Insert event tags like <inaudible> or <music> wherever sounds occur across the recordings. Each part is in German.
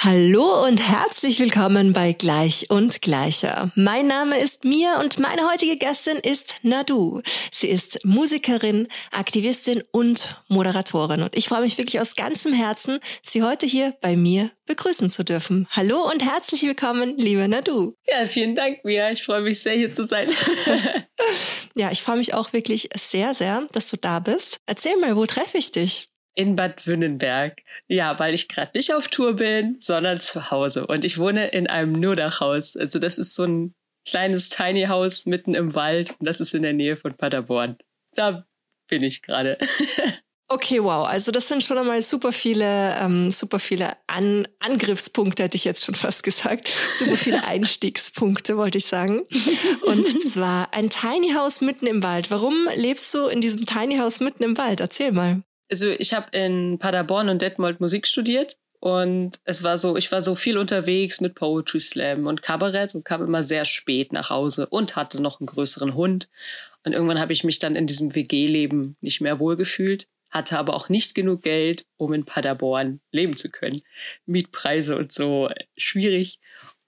Hallo und herzlich willkommen bei Gleich und Gleicher. Mein Name ist Mia und meine heutige Gästin ist Nadu. Sie ist Musikerin, Aktivistin und Moderatorin und ich freue mich wirklich aus ganzem Herzen, Sie heute hier bei mir begrüßen zu dürfen. Hallo und herzlich willkommen, liebe Nadu. Ja, vielen Dank, Mia. Ich freue mich sehr, hier zu sein. <laughs> ja, ich freue mich auch wirklich sehr, sehr, dass du da bist. Erzähl mal, wo treffe ich dich? In Bad Wünnenberg. Ja, weil ich gerade nicht auf Tour bin, sondern zu Hause. Und ich wohne in einem Nurdachhaus. Also das ist so ein kleines Tiny House mitten im Wald. Und das ist in der Nähe von Paderborn. Da bin ich gerade. <laughs> Okay, wow. Also das sind schon einmal super viele, ähm, super viele An Angriffspunkte, hätte ich jetzt schon fast gesagt. Super viele <laughs> Einstiegspunkte, wollte ich sagen. Und zwar ein Tiny House mitten im Wald. Warum lebst du in diesem Tiny House mitten im Wald? Erzähl mal also ich habe in Paderborn und Detmold Musik studiert und es war so, ich war so viel unterwegs mit Poetry Slam und Kabarett und kam immer sehr spät nach Hause und hatte noch einen größeren Hund. Und irgendwann habe ich mich dann in diesem WG-Leben nicht mehr wohlgefühlt, hatte aber auch nicht genug Geld, um in Paderborn leben zu können. Mietpreise und so schwierig.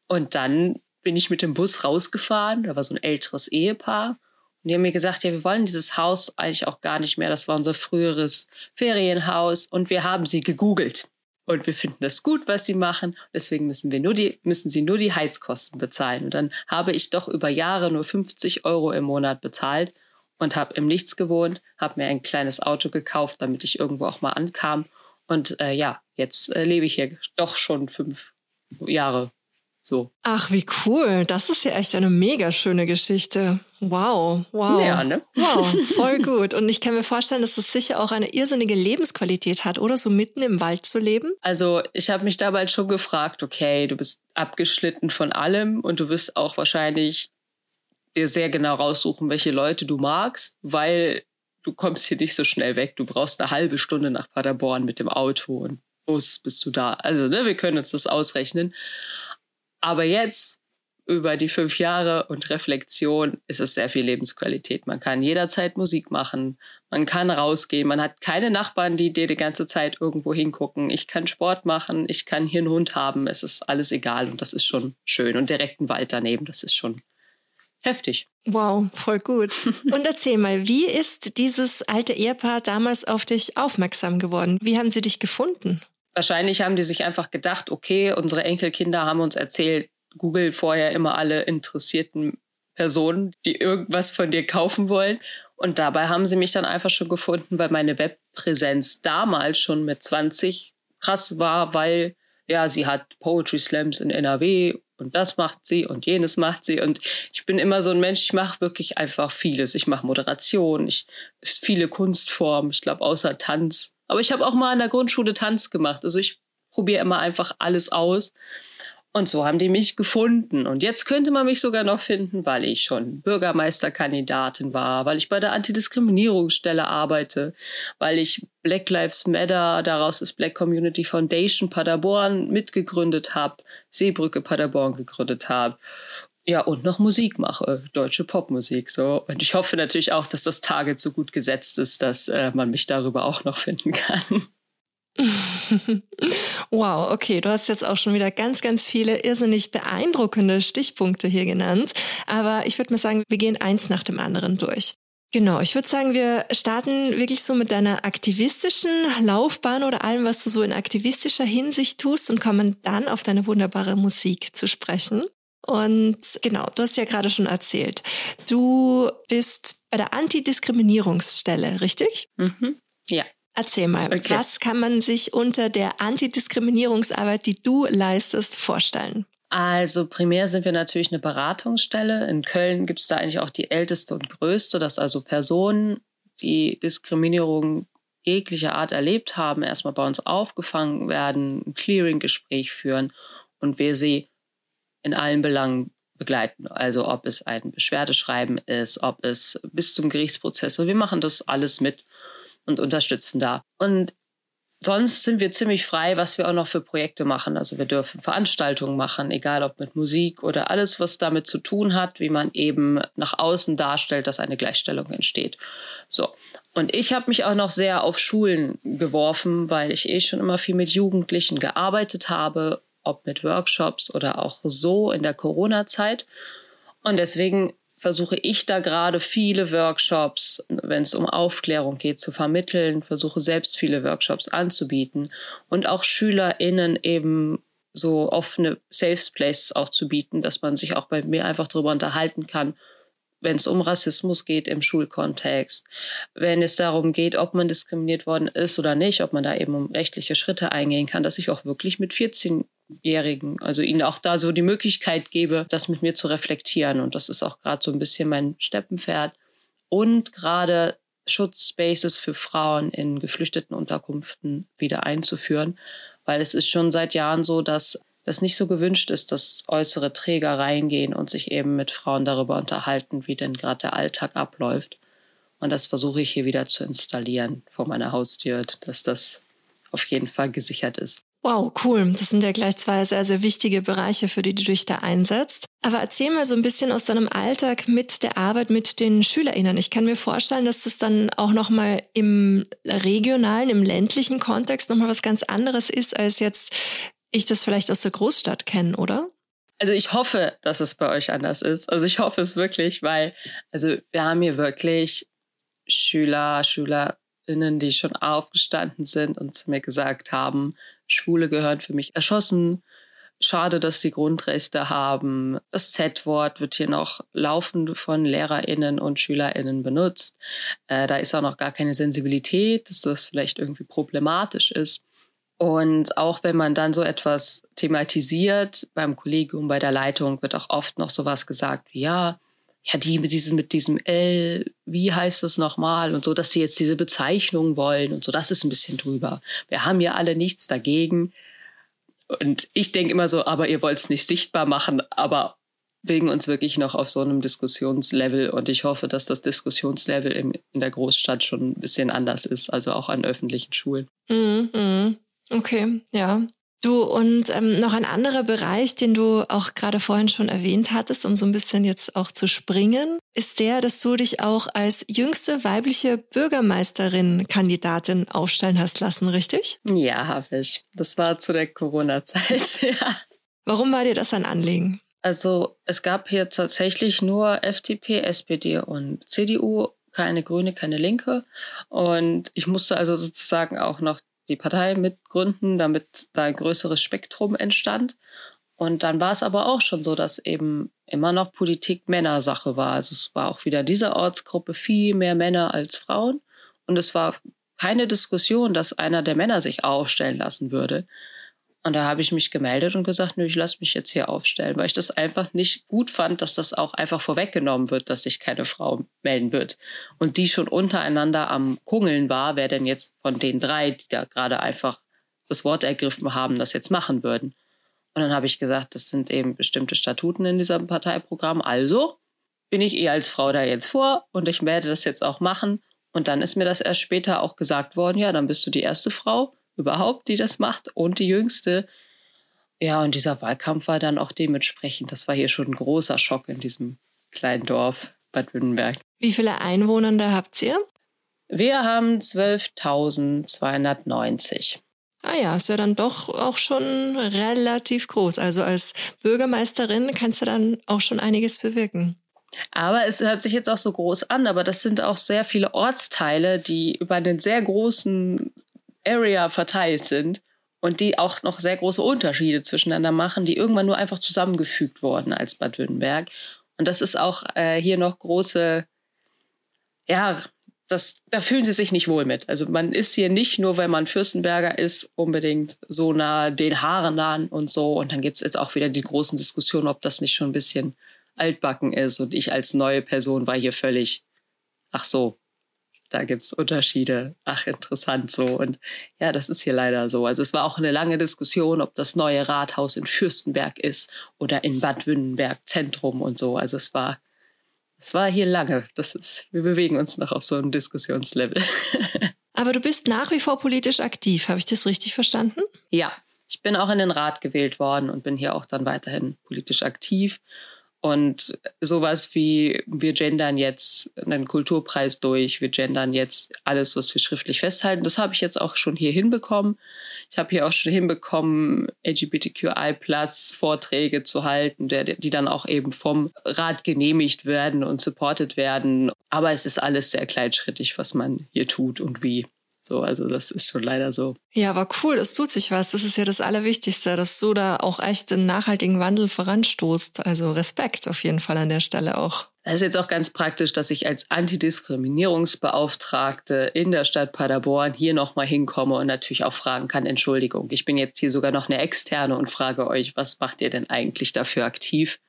Und dann bin ich mit dem Bus rausgefahren, da war so ein älteres Ehepaar und die haben mir gesagt, ja, wir wollen dieses Haus eigentlich auch gar nicht mehr. Das war unser früheres Ferienhaus und wir haben sie gegoogelt. Und wir finden das gut, was sie machen. Deswegen müssen wir nur die, müssen sie nur die Heizkosten bezahlen. Und dann habe ich doch über Jahre nur 50 Euro im Monat bezahlt und habe im Nichts gewohnt, habe mir ein kleines Auto gekauft, damit ich irgendwo auch mal ankam. Und äh, ja, jetzt äh, lebe ich hier doch schon fünf Jahre so. Ach, wie cool. Das ist ja echt eine mega schöne Geschichte. Wow, wow. Ja, ne? Wow, <laughs> voll gut. Und ich kann mir vorstellen, dass das sicher auch eine irrsinnige Lebensqualität hat, oder so mitten im Wald zu leben. Also, ich habe mich dabei schon gefragt, okay, du bist abgeschnitten von allem und du wirst auch wahrscheinlich dir sehr genau raussuchen, welche Leute du magst, weil du kommst hier nicht so schnell weg. Du brauchst eine halbe Stunde nach Paderborn mit dem Auto und Bus bist du da. Also, ne, wir können uns das ausrechnen. Aber jetzt, über die fünf Jahre und Reflexion, ist es sehr viel Lebensqualität. Man kann jederzeit Musik machen, man kann rausgehen, man hat keine Nachbarn, die dir die ganze Zeit irgendwo hingucken. Ich kann Sport machen, ich kann hier einen Hund haben, es ist alles egal und das ist schon schön. Und direkt ein Wald daneben, das ist schon heftig. Wow, voll gut. <laughs> Und erzähl mal, wie ist dieses alte Ehepaar damals auf dich aufmerksam geworden? Wie haben sie dich gefunden? Wahrscheinlich haben die sich einfach gedacht, okay, unsere Enkelkinder haben uns erzählt, Google vorher immer alle interessierten Personen, die irgendwas von dir kaufen wollen. Und dabei haben sie mich dann einfach schon gefunden, weil meine Webpräsenz damals schon mit 20 krass war, weil ja, sie hat Poetry Slams in NRW und das macht sie und jenes macht sie. Und ich bin immer so ein Mensch, ich mache wirklich einfach vieles. Ich mache Moderation, ich viele Kunstformen, ich glaube außer Tanz aber ich habe auch mal in der Grundschule Tanz gemacht. Also ich probiere immer einfach alles aus. Und so haben die mich gefunden. Und jetzt könnte man mich sogar noch finden, weil ich schon Bürgermeisterkandidatin war, weil ich bei der Antidiskriminierungsstelle arbeite, weil ich Black Lives Matter, daraus ist Black Community Foundation Paderborn mitgegründet habe, Seebrücke Paderborn gegründet habe ja, und noch Musik mache, deutsche Popmusik. So. Und ich hoffe natürlich auch, dass das Target so gut gesetzt ist, dass äh, man mich darüber auch noch finden kann. <laughs> Wow, okay, du hast jetzt auch schon wieder ganz, ganz viele irrsinnig beeindruckende Stichpunkte hier genannt. Aber ich würde mal sagen, wir gehen eins nach dem anderen durch. Genau, ich würde sagen, wir starten wirklich so mit deiner aktivistischen Laufbahn oder allem, was du so in aktivistischer Hinsicht tust und kommen dann auf deine wunderbare Musik zu sprechen. Und genau, du hast ja gerade schon erzählt, du bist bei der Antidiskriminierungsstelle, richtig? Mhm. Ja. Erzähl mal, okay. was kann man sich unter der Antidiskriminierungsarbeit, die du leistest, vorstellen? Also primär sind wir natürlich eine Beratungsstelle. In Köln gibt es da eigentlich auch die älteste und größte, dass also Personen, die Diskriminierung jeglicher Art erlebt haben, erstmal bei uns aufgefangen werden, ein Clearing-Gespräch führen und wir sie in allen Belangen begleiten. Also ob es ein Beschwerdeschreiben ist, ob es bis zum Gerichtsprozess. Wir machen das alles mit und unterstützen da. Und sonst sind wir ziemlich frei, was wir auch noch für Projekte machen. Also wir dürfen Veranstaltungen machen, egal ob mit Musik oder alles, was damit zu tun hat, wie man eben nach außen darstellt, dass eine Gleichstellung entsteht. So. Und ich habe mich auch noch sehr auf Schulen geworfen, weil ich eh schon immer viel mit Jugendlichen gearbeitet habe, ob mit Workshops oder auch so in der Corona-Zeit. Und deswegen versuche ich da gerade viele Workshops, wenn es um Aufklärung geht, zu vermitteln, versuche selbst viele Workshops anzubieten und auch SchülerInnen eben so offene Safe Places auch zu bieten, dass man sich auch bei mir einfach darüber unterhalten kann, wenn es um Rassismus geht im Schulkontext, wenn es darum geht, ob man diskriminiert worden ist oder nicht, ob man da eben um rechtliche Schritte eingehen kann, dass ich auch wirklich mit 14 Jährigen, also ihnen auch da so die Möglichkeit gebe, das mit mir zu reflektieren. Und das ist auch gerade so ein bisschen mein Steppenpferd. Und gerade Schutzspaces für Frauen in geflüchteten Unterkünften wieder einzuführen, weil es ist schon seit Jahren so, dass das nicht so gewünscht ist, dass äußere Träger reingehen und sich eben mit Frauen darüber unterhalten, wie denn gerade der Alltag abläuft. Und das versuche ich hier wieder zu installieren vor meiner Haustür, dass das auf jeden Fall gesichert ist. Wow, cool. Das sind ja gleich zwei sehr, sehr wichtige Bereiche, für die du dich da einsetzt. Aber erzähl mal so ein bisschen aus deinem Alltag mit der Arbeit mit den SchülerInnen. Ich kann mir vorstellen, dass das dann auch nochmal im regionalen, im ländlichen Kontext nochmal was ganz anderes ist, als jetzt ich das vielleicht aus der Großstadt kenne, oder? Also ich hoffe, dass es bei euch anders ist. Also ich hoffe es wirklich, weil, also wir haben hier wirklich Schüler, SchülerInnen, die schon aufgestanden sind und zu mir gesagt haben, Schwule gehören für mich erschossen. Schade, dass die Grundrechte haben. Das Z-Wort wird hier noch laufend von LehrerInnen und SchülerInnen benutzt. Äh, da ist auch noch gar keine Sensibilität, dass das vielleicht irgendwie problematisch ist. Und auch wenn man dann so etwas thematisiert beim Kollegium, bei der Leitung, wird auch oft noch sowas gesagt wie, ja, ja, die mit diesem, mit diesem L, wie heißt es nochmal und so, dass sie jetzt diese Bezeichnung wollen und so, das ist ein bisschen drüber. Wir haben ja alle nichts dagegen. Und ich denke immer so, aber ihr wollt es nicht sichtbar machen, aber wegen uns wirklich noch auf so einem Diskussionslevel und ich hoffe, dass das Diskussionslevel in, in der Großstadt schon ein bisschen anders ist, also auch an öffentlichen Schulen. Mhm. mhm. Okay, ja. Du, und ähm, noch ein anderer Bereich, den du auch gerade vorhin schon erwähnt hattest, um so ein bisschen jetzt auch zu springen, ist der, dass du dich auch als jüngste weibliche Bürgermeisterin-Kandidatin aufstellen hast lassen, richtig? Ja, habe ich. Das war zu der Corona-Zeit, <laughs> ja. Warum war dir das ein Anliegen? Also es gab hier tatsächlich nur FDP, SPD und CDU, keine Grüne, keine Linke. Und ich musste also sozusagen auch noch die Partei mitgründen, damit da ein größeres Spektrum entstand. Und dann war es aber auch schon so, dass eben immer noch Politik Männersache war. Also es war auch wieder diese Ortsgruppe viel mehr Männer als Frauen. Und es war keine Diskussion, dass einer der Männer sich aufstellen lassen würde. Und da habe ich mich gemeldet und gesagt, nö, ich lasse mich jetzt hier aufstellen, weil ich das einfach nicht gut fand, dass das auch einfach vorweggenommen wird, dass sich keine Frau melden wird. Und die schon untereinander am Kungeln war, wer denn jetzt von den drei, die da gerade einfach das Wort ergriffen haben, das jetzt machen würden. Und dann habe ich gesagt, das sind eben bestimmte Statuten in diesem Parteiprogramm. Also bin ich eh als Frau da jetzt vor und ich werde das jetzt auch machen. Und dann ist mir das erst später auch gesagt worden, ja, dann bist du die erste Frau überhaupt, die das macht und die jüngste. Ja, und dieser Wahlkampf war dann auch dementsprechend, das war hier schon ein großer Schock in diesem kleinen Dorf Bad Württemberg. Wie viele Einwohner habt ihr? Wir haben 12.290. Ah ja, ist ja dann doch auch schon relativ groß. Also als Bürgermeisterin kannst du dann auch schon einiges bewirken. Aber es hört sich jetzt auch so groß an, aber das sind auch sehr viele Ortsteile, die über einen sehr großen Area verteilt sind und die auch noch sehr große Unterschiede zwischeneinander machen, die irgendwann nur einfach zusammengefügt wurden als Bad Württemberg. Und das ist auch äh, hier noch große, ja, das, da fühlen sie sich nicht wohl mit. Also man ist hier nicht nur, weil man Fürstenberger ist, unbedingt so nah den Haaren nah und so. Und dann gibt es jetzt auch wieder die großen Diskussionen, ob das nicht schon ein bisschen altbacken ist. Und ich als neue Person war hier völlig, ach so, da gibt's Unterschiede. Ach, interessant so. Und ja, das ist hier leider so. Also es war auch eine lange Diskussion, ob das neue Rathaus in Fürstenberg ist oder in Bad Württemberg Zentrum und so. Also es war, es war hier lange. Das ist, wir bewegen uns noch auf so einem Diskussionslevel. <laughs> Aber du bist nach wie vor politisch aktiv. Habe ich das richtig verstanden? Ja, ich bin auch in den Rat gewählt worden und bin hier auch dann weiterhin politisch aktiv. Und sowas wie, wir gendern jetzt einen Kulturpreis durch, wir gendern jetzt alles, was wir schriftlich festhalten, das habe ich jetzt auch schon hier hinbekommen. Ich habe hier auch schon hinbekommen, LGBTQI Plus Vorträge zu halten, die dann auch eben vom Rat genehmigt werden und supported werden. Aber es ist alles sehr kleinschrittig, was man hier tut und wie. So, also das ist schon leider so. Ja, aber cool, es tut sich was. Das ist ja das Allerwichtigste, dass du da auch echt den nachhaltigen Wandel voranstoßt. Also Respekt auf jeden Fall an der Stelle auch. Das ist jetzt auch ganz praktisch, dass ich als Antidiskriminierungsbeauftragte in der Stadt Paderborn hier nochmal hinkomme und natürlich auch fragen kann, Entschuldigung, ich bin jetzt hier sogar noch eine externe und frage euch, was macht ihr denn eigentlich dafür aktiv?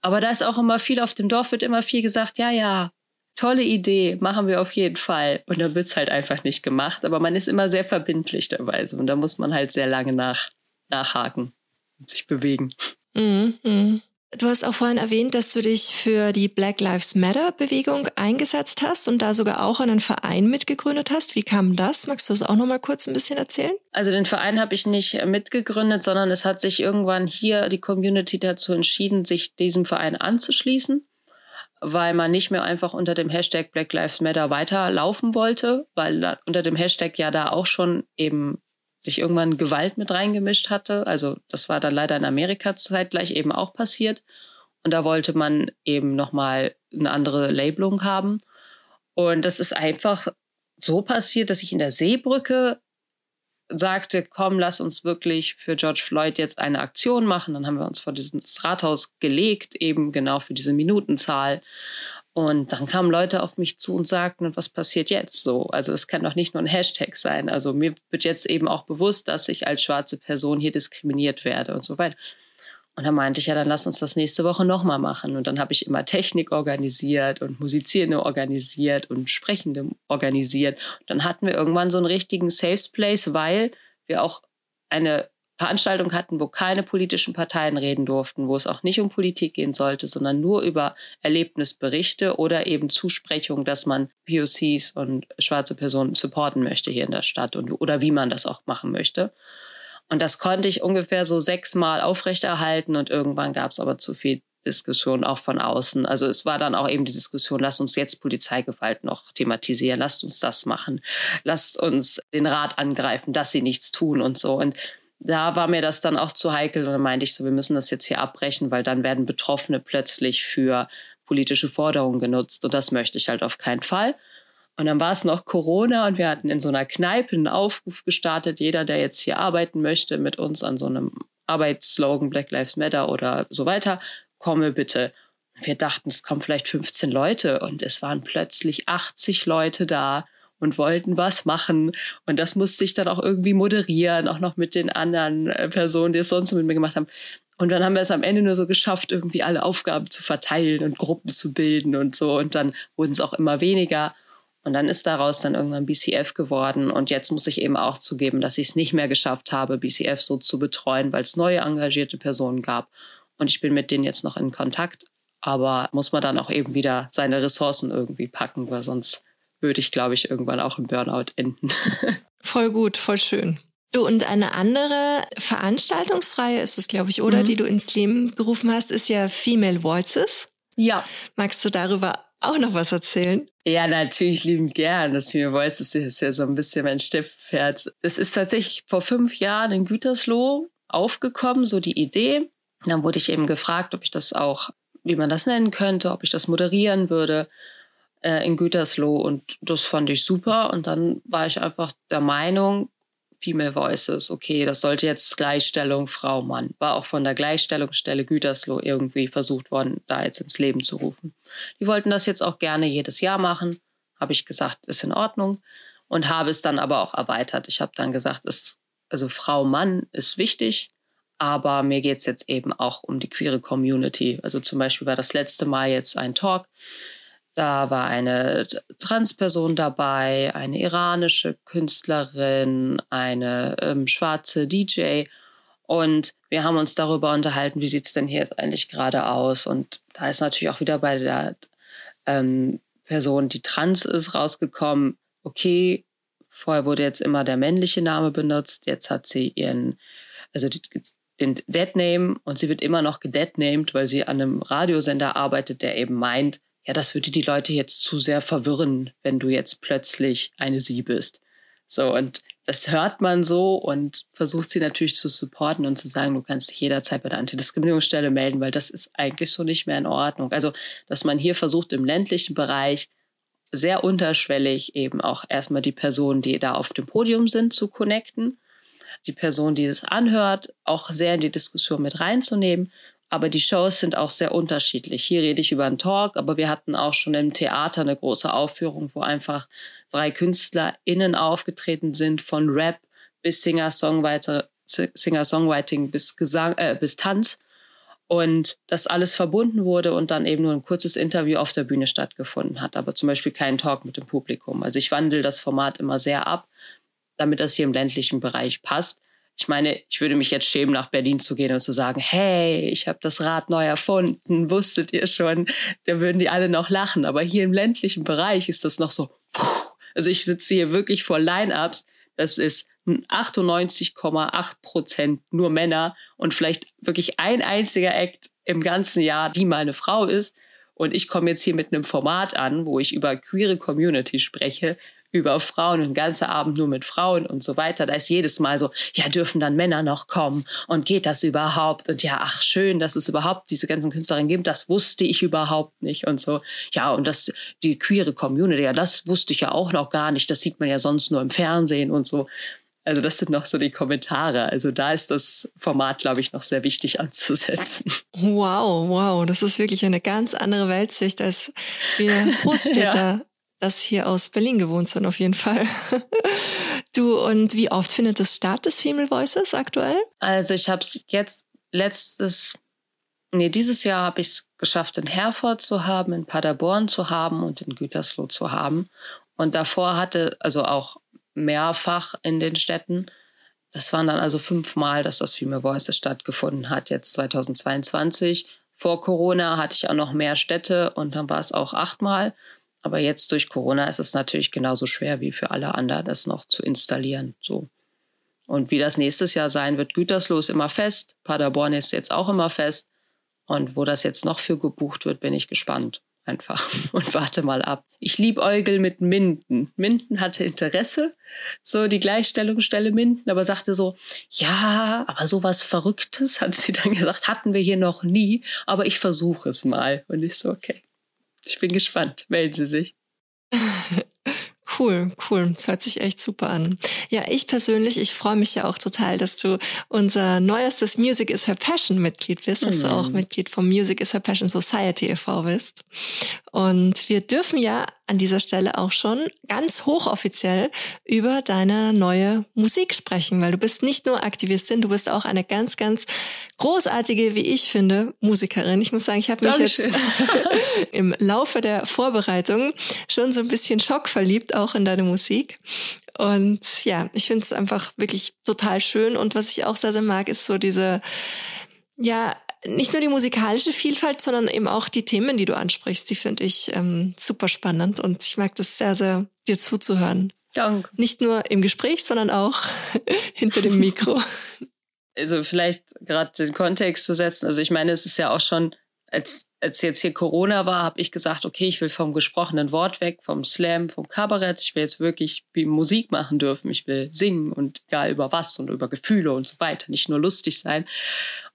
Aber da ist auch immer viel auf dem Dorf, wird immer viel gesagt, ja, ja, tolle Idee, machen wir auf jeden Fall. Und dann wird es halt einfach nicht gemacht. Aber man ist immer sehr verbindlich dabei. So. Und da muss man halt sehr lange nach, nachhaken und sich bewegen. Mhm, mh. Du hast auch vorhin erwähnt, dass du dich für die Black Lives Matter Bewegung eingesetzt hast und da sogar auch einen Verein mitgegründet hast. Wie kam das? Magst du das auch noch mal kurz ein bisschen erzählen? Also den Verein habe ich nicht mitgegründet, sondern es hat sich irgendwann hier die Community dazu entschieden, sich diesem Verein anzuschließen weil man nicht mehr einfach unter dem Hashtag Black Lives Matter weiterlaufen wollte, weil unter dem Hashtag ja da auch schon eben sich irgendwann Gewalt mit reingemischt hatte. Also das war dann leider in Amerika zeitgleich eben auch passiert. Und da wollte man eben nochmal eine andere Labelung haben. Und das ist einfach so passiert, dass ich in der Seebrücke sagte, komm, lass uns wirklich für George Floyd jetzt eine Aktion machen. Dann haben wir uns vor dieses Rathaus gelegt, eben genau für diese Minutenzahl. Und dann kamen Leute auf mich zu und sagten, was passiert jetzt so? Also es kann doch nicht nur ein Hashtag sein. Also mir wird jetzt eben auch bewusst, dass ich als schwarze Person hier diskriminiert werde und so weiter. Und dann meinte ich, ja, dann lass uns das nächste Woche nochmal machen. Und dann habe ich immer Technik organisiert und Musizierende organisiert und Sprechende organisiert. Und dann hatten wir irgendwann so einen richtigen Safe Place, weil wir auch eine Veranstaltung hatten, wo keine politischen Parteien reden durften, wo es auch nicht um Politik gehen sollte, sondern nur über Erlebnisberichte oder eben Zusprechung, dass man POCs und schwarze Personen supporten möchte hier in der Stadt und, oder wie man das auch machen möchte. Und das konnte ich ungefähr so sechsmal aufrechterhalten und irgendwann gab es aber zu viel Diskussion auch von außen. Also es war dann auch eben die Diskussion, lasst uns jetzt Polizeigewalt noch thematisieren, lasst uns das machen, lasst uns den Rat angreifen, dass sie nichts tun und so. Und da war mir das dann auch zu heikel und dann meinte ich so, wir müssen das jetzt hier abbrechen, weil dann werden Betroffene plötzlich für politische Forderungen genutzt und das möchte ich halt auf keinen Fall. Und dann war es noch Corona und wir hatten in so einer Kneipe einen Aufruf gestartet, jeder, der jetzt hier arbeiten möchte mit uns an so einem Arbeitsslogan Black Lives Matter oder so weiter, komme bitte. Wir dachten, es kommen vielleicht 15 Leute und es waren plötzlich 80 Leute da und wollten was machen. Und das musste ich dann auch irgendwie moderieren, auch noch mit den anderen äh, Personen, die es sonst mit mir gemacht haben. Und dann haben wir es am Ende nur so geschafft, irgendwie alle Aufgaben zu verteilen und Gruppen zu bilden und so. Und dann wurden es auch immer weniger. Und dann ist daraus dann irgendwann BCF geworden. Und jetzt muss ich eben auch zugeben, dass ich es nicht mehr geschafft habe, BCF so zu betreuen, weil es neue engagierte Personen gab. Und ich bin mit denen jetzt noch in Kontakt. Aber muss man dann auch eben wieder seine Ressourcen irgendwie packen, weil sonst würde ich, glaube ich, irgendwann auch im Burnout enden. <laughs> voll gut, voll schön. Du, und eine andere Veranstaltungsreihe ist es, glaube ich, oder, mhm. die du ins Leben gerufen hast, ist ja Female Voices. Ja. Magst du darüber auch noch was erzählen? Ja, natürlich liebend gern. Das Female Voices ist ja so ein bisschen mein Stepppferd. Es ist tatsächlich vor fünf Jahren in Gütersloh aufgekommen, so die Idee. Dann wurde ich eben gefragt, ob ich das auch, wie man das nennen könnte, ob ich das moderieren würde äh, in Gütersloh. Und das fand ich super. Und dann war ich einfach der Meinung, Female Voices, okay, das sollte jetzt Gleichstellung Frau Mann. War auch von der Gleichstellungsstelle Gütersloh irgendwie versucht worden, da jetzt ins Leben zu rufen. Die wollten das jetzt auch gerne jedes Jahr machen. Habe ich gesagt, ist in Ordnung. Und habe es dann aber auch erweitert. Ich habe dann gesagt, es, also Frau Mann ist wichtig, aber mir geht es jetzt eben auch um die queere Community. Also zum Beispiel war das letzte Mal jetzt ein Talk da war eine Transperson dabei, eine iranische Künstlerin, eine ähm, schwarze DJ. Und wir haben uns darüber unterhalten, wie sieht es denn hier jetzt eigentlich gerade aus. Und da ist natürlich auch wieder bei der ähm, Person, die trans ist, rausgekommen, okay, Vorher wurde jetzt immer der männliche Name benutzt. Jetzt hat sie ihren, also den Deadname und sie wird immer noch gedeadnamed, weil sie an einem Radiosender arbeitet, der eben meint, ja, das würde die Leute jetzt zu sehr verwirren, wenn du jetzt plötzlich eine Sie bist. So, und das hört man so und versucht sie natürlich zu supporten und zu sagen, du kannst dich jederzeit bei der Antidiskriminierungsstelle melden, weil das ist eigentlich so nicht mehr in Ordnung. Also, dass man hier versucht, im ländlichen Bereich sehr unterschwellig eben auch erstmal die Personen, die da auf dem Podium sind, zu connecten, die Person, die es anhört, auch sehr in die Diskussion mit reinzunehmen aber die Shows sind auch sehr unterschiedlich. Hier rede ich über einen Talk, aber wir hatten auch schon im Theater eine große Aufführung, wo einfach drei KünstlerInnen aufgetreten sind, von Rap bis Singer-Songwriting bis äh, bis Tanz. Und das alles verbunden wurde und dann eben nur ein kurzes Interview auf der Bühne stattgefunden hat, aber zum Beispiel kein Talk mit dem Publikum. Also ich wandle das Format immer sehr ab, damit das hier im ländlichen Bereich passt. Ich meine, ich würde mich jetzt schämen, nach Berlin zu gehen und zu sagen, hey, ich habe das Rad neu erfunden, wusstet ihr schon? Da würden die alle noch lachen. Aber hier im ländlichen Bereich ist das noch so. Also ich sitze hier wirklich vor Line-ups. Das ist 98,8 Prozent nur Männer und vielleicht wirklich ein einziger Act im ganzen Jahr, die mal eine Frau ist. Und ich komme jetzt hier mit einem Format an, wo ich über queere Community spreche, über Frauen, ein ganzer Abend nur mit Frauen und so weiter. Da ist jedes Mal so, ja, dürfen dann Männer noch kommen und geht das überhaupt? Und ja, ach schön, dass es überhaupt diese ganzen Künstlerinnen gibt, das wusste ich überhaupt nicht und so. Ja, und das, die queere Community, ja, das wusste ich ja auch noch gar nicht, das sieht man ja sonst nur im Fernsehen und so. Also das sind noch so die Kommentare. Also da ist das Format, glaube ich, noch sehr wichtig anzusetzen. Wow, wow, das ist wirklich eine ganz andere Weltsicht als wir <laughs> Großstädter ja das hier aus Berlin gewohnt sind, auf jeden Fall. <laughs> du, und wie oft findet es statt, das Female Voices aktuell? Also ich habe es jetzt letztes, nee, dieses Jahr habe ich es geschafft, in Herford zu haben, in Paderborn zu haben und in Gütersloh zu haben. Und davor hatte, also auch mehrfach in den Städten, das waren dann also fünfmal, dass das Female Voices stattgefunden hat, jetzt 2022. Vor Corona hatte ich auch noch mehr Städte und dann war es auch achtmal. Aber jetzt durch Corona ist es natürlich genauso schwer wie für alle anderen, das noch zu installieren. So. Und wie das nächstes Jahr sein wird, Gütersloh ist immer fest, Paderborn ist jetzt auch immer fest. Und wo das jetzt noch für gebucht wird, bin ich gespannt. Einfach <laughs> und warte mal ab. Ich lieb Eugel mit Minden. Minden hatte Interesse, so die Gleichstellungsstelle Minden, aber sagte so, ja, aber sowas Verrücktes, <laughs> hat sie dann gesagt, hatten wir hier noch nie, aber ich versuche es mal. Und ich so, okay. Ich bin gespannt. Melden Sie sich. <laughs> Cool, cool. Das hört sich echt super an. Ja, ich persönlich, ich freue mich ja auch total, dass du unser neuestes Music is Her Passion Mitglied bist, dass du auch mhm. Mitglied vom Music is Her Passion Society e.V. bist. Und wir dürfen ja an dieser Stelle auch schon ganz hochoffiziell über deine neue Musik sprechen, weil du bist nicht nur Aktivistin, du bist auch eine ganz, ganz großartige, wie ich finde, Musikerin. Ich muss sagen, ich habe mich Dankeschön. jetzt <laughs> im Laufe der Vorbereitung schon so ein bisschen schockverliebt auch in deine Musik. Und ja, ich finde es einfach wirklich total schön. Und was ich auch sehr, sehr mag, ist so diese, ja, nicht nur die musikalische Vielfalt, sondern eben auch die Themen, die du ansprichst, die finde ich ähm, super spannend und ich mag das sehr, sehr, dir zuzuhören. Danke. Nicht nur im Gespräch, sondern auch <laughs> hinter dem Mikro. <laughs> Also vielleicht gerade den Kontext zu setzen. Also ich meine, es ist ja auch schon, als, als jetzt hier Corona war, habe ich gesagt, okay, ich will vom gesprochenen Wort weg, vom Slam, vom Kabarett. Ich will jetzt wirklich wie Musik machen dürfen. Ich will singen und egal über was und über Gefühle und so weiter, nicht nur lustig sein.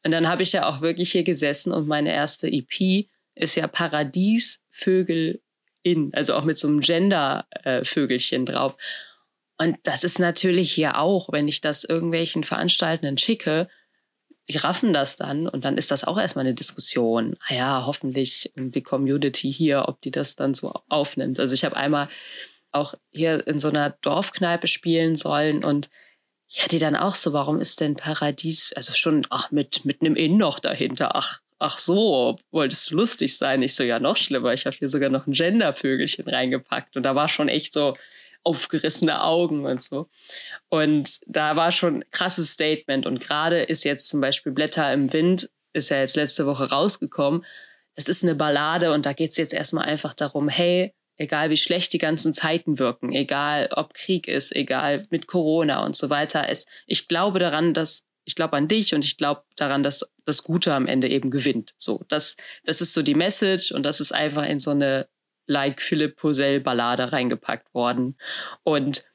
Und dann habe ich ja auch wirklich hier gesessen und meine erste EP ist ja Paradies Vögel in, also auch mit so einem Gender-Vögelchen drauf. Und das ist natürlich hier auch, wenn ich das irgendwelchen Veranstaltenden schicke, die raffen das dann und dann ist das auch erstmal eine Diskussion. Ah ja, hoffentlich die Community hier, ob die das dann so aufnimmt. Also ich habe einmal auch hier in so einer Dorfkneipe spielen sollen und ja, die dann auch so, warum ist denn Paradies, also schon, ach, mit, mit einem In noch dahinter, ach, ach so, wolltest du lustig sein? Ich so, ja, noch schlimmer, ich habe hier sogar noch ein Gendervögelchen reingepackt und da war schon echt so aufgerissene Augen und so. Und da war schon ein krasses Statement und gerade ist jetzt zum Beispiel Blätter im Wind, ist ja jetzt letzte Woche rausgekommen. Es ist eine Ballade und da geht es jetzt erstmal einfach darum, hey, egal wie schlecht die ganzen Zeiten wirken, egal ob Krieg ist, egal mit Corona und so weiter. Es, ich glaube daran, dass ich glaube an dich und ich glaube daran, dass das Gute am Ende eben gewinnt. So, das, das ist so die Message und das ist einfach in so eine like Philipp Posel Ballade reingepackt worden. Und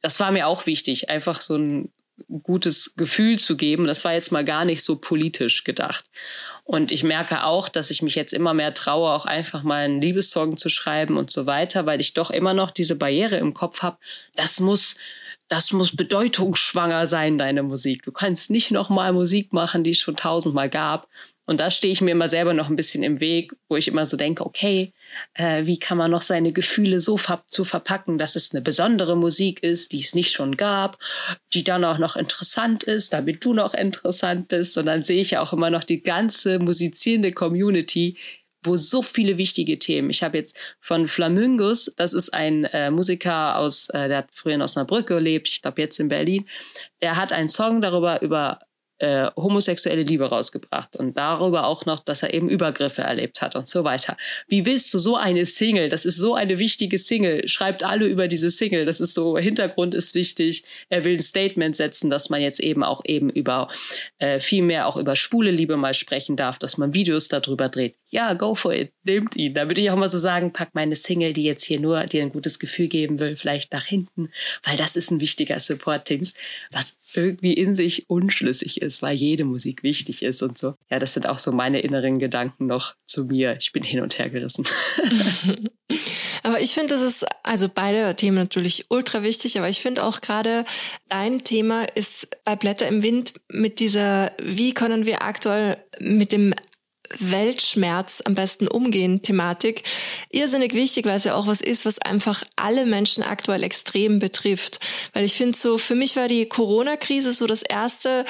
das war mir auch wichtig, einfach so ein gutes Gefühl zu geben. Das war jetzt mal gar nicht so politisch gedacht. Und ich merke auch, dass ich mich jetzt immer mehr traue, auch einfach mal einen Liebessong zu schreiben und so weiter, weil ich doch immer noch diese Barriere im Kopf habe. Das muss das muss bedeutungsschwanger sein, deine Musik. Du kannst nicht noch mal Musik machen, die es schon tausendmal gab. Und da stehe ich mir immer selber noch ein bisschen im Weg, wo ich immer so denke, okay, äh, wie kann man noch seine Gefühle so ver zu verpacken, dass es eine besondere Musik ist, die es nicht schon gab, die dann auch noch interessant ist, damit du noch interessant bist. Und dann sehe ich ja auch immer noch die ganze musizierende Community, wo so viele wichtige Themen. Ich habe jetzt von Flamingus, das ist ein äh, Musiker aus, äh, der hat früher in Osnabrück gelebt, ich glaube jetzt in Berlin. Der hat einen Song darüber über äh, homosexuelle Liebe rausgebracht und darüber auch noch, dass er eben Übergriffe erlebt hat und so weiter. Wie willst du so eine Single? Das ist so eine wichtige Single. Schreibt alle über diese Single. Das ist so, Hintergrund ist wichtig. Er will ein Statement setzen, dass man jetzt eben auch eben über äh, viel mehr auch über schwule Liebe mal sprechen darf, dass man Videos darüber dreht ja, go for it, nehmt ihn. Da würde ich auch mal so sagen, pack meine Single, die jetzt hier nur dir ein gutes Gefühl geben will, vielleicht nach hinten, weil das ist ein wichtiger Support-Dings, was irgendwie in sich unschlüssig ist, weil jede Musik wichtig ist und so. Ja, das sind auch so meine inneren Gedanken noch zu mir. Ich bin hin und her gerissen. <laughs> aber ich finde, das ist, also beide Themen natürlich ultra wichtig, aber ich finde auch gerade dein Thema ist bei Blätter im Wind mit dieser, wie können wir aktuell mit dem Weltschmerz am besten umgehen Thematik irrsinnig wichtig, weil es ja auch was ist, was einfach alle Menschen aktuell extrem betrifft. Weil ich finde so, für mich war die Corona-Krise so das erste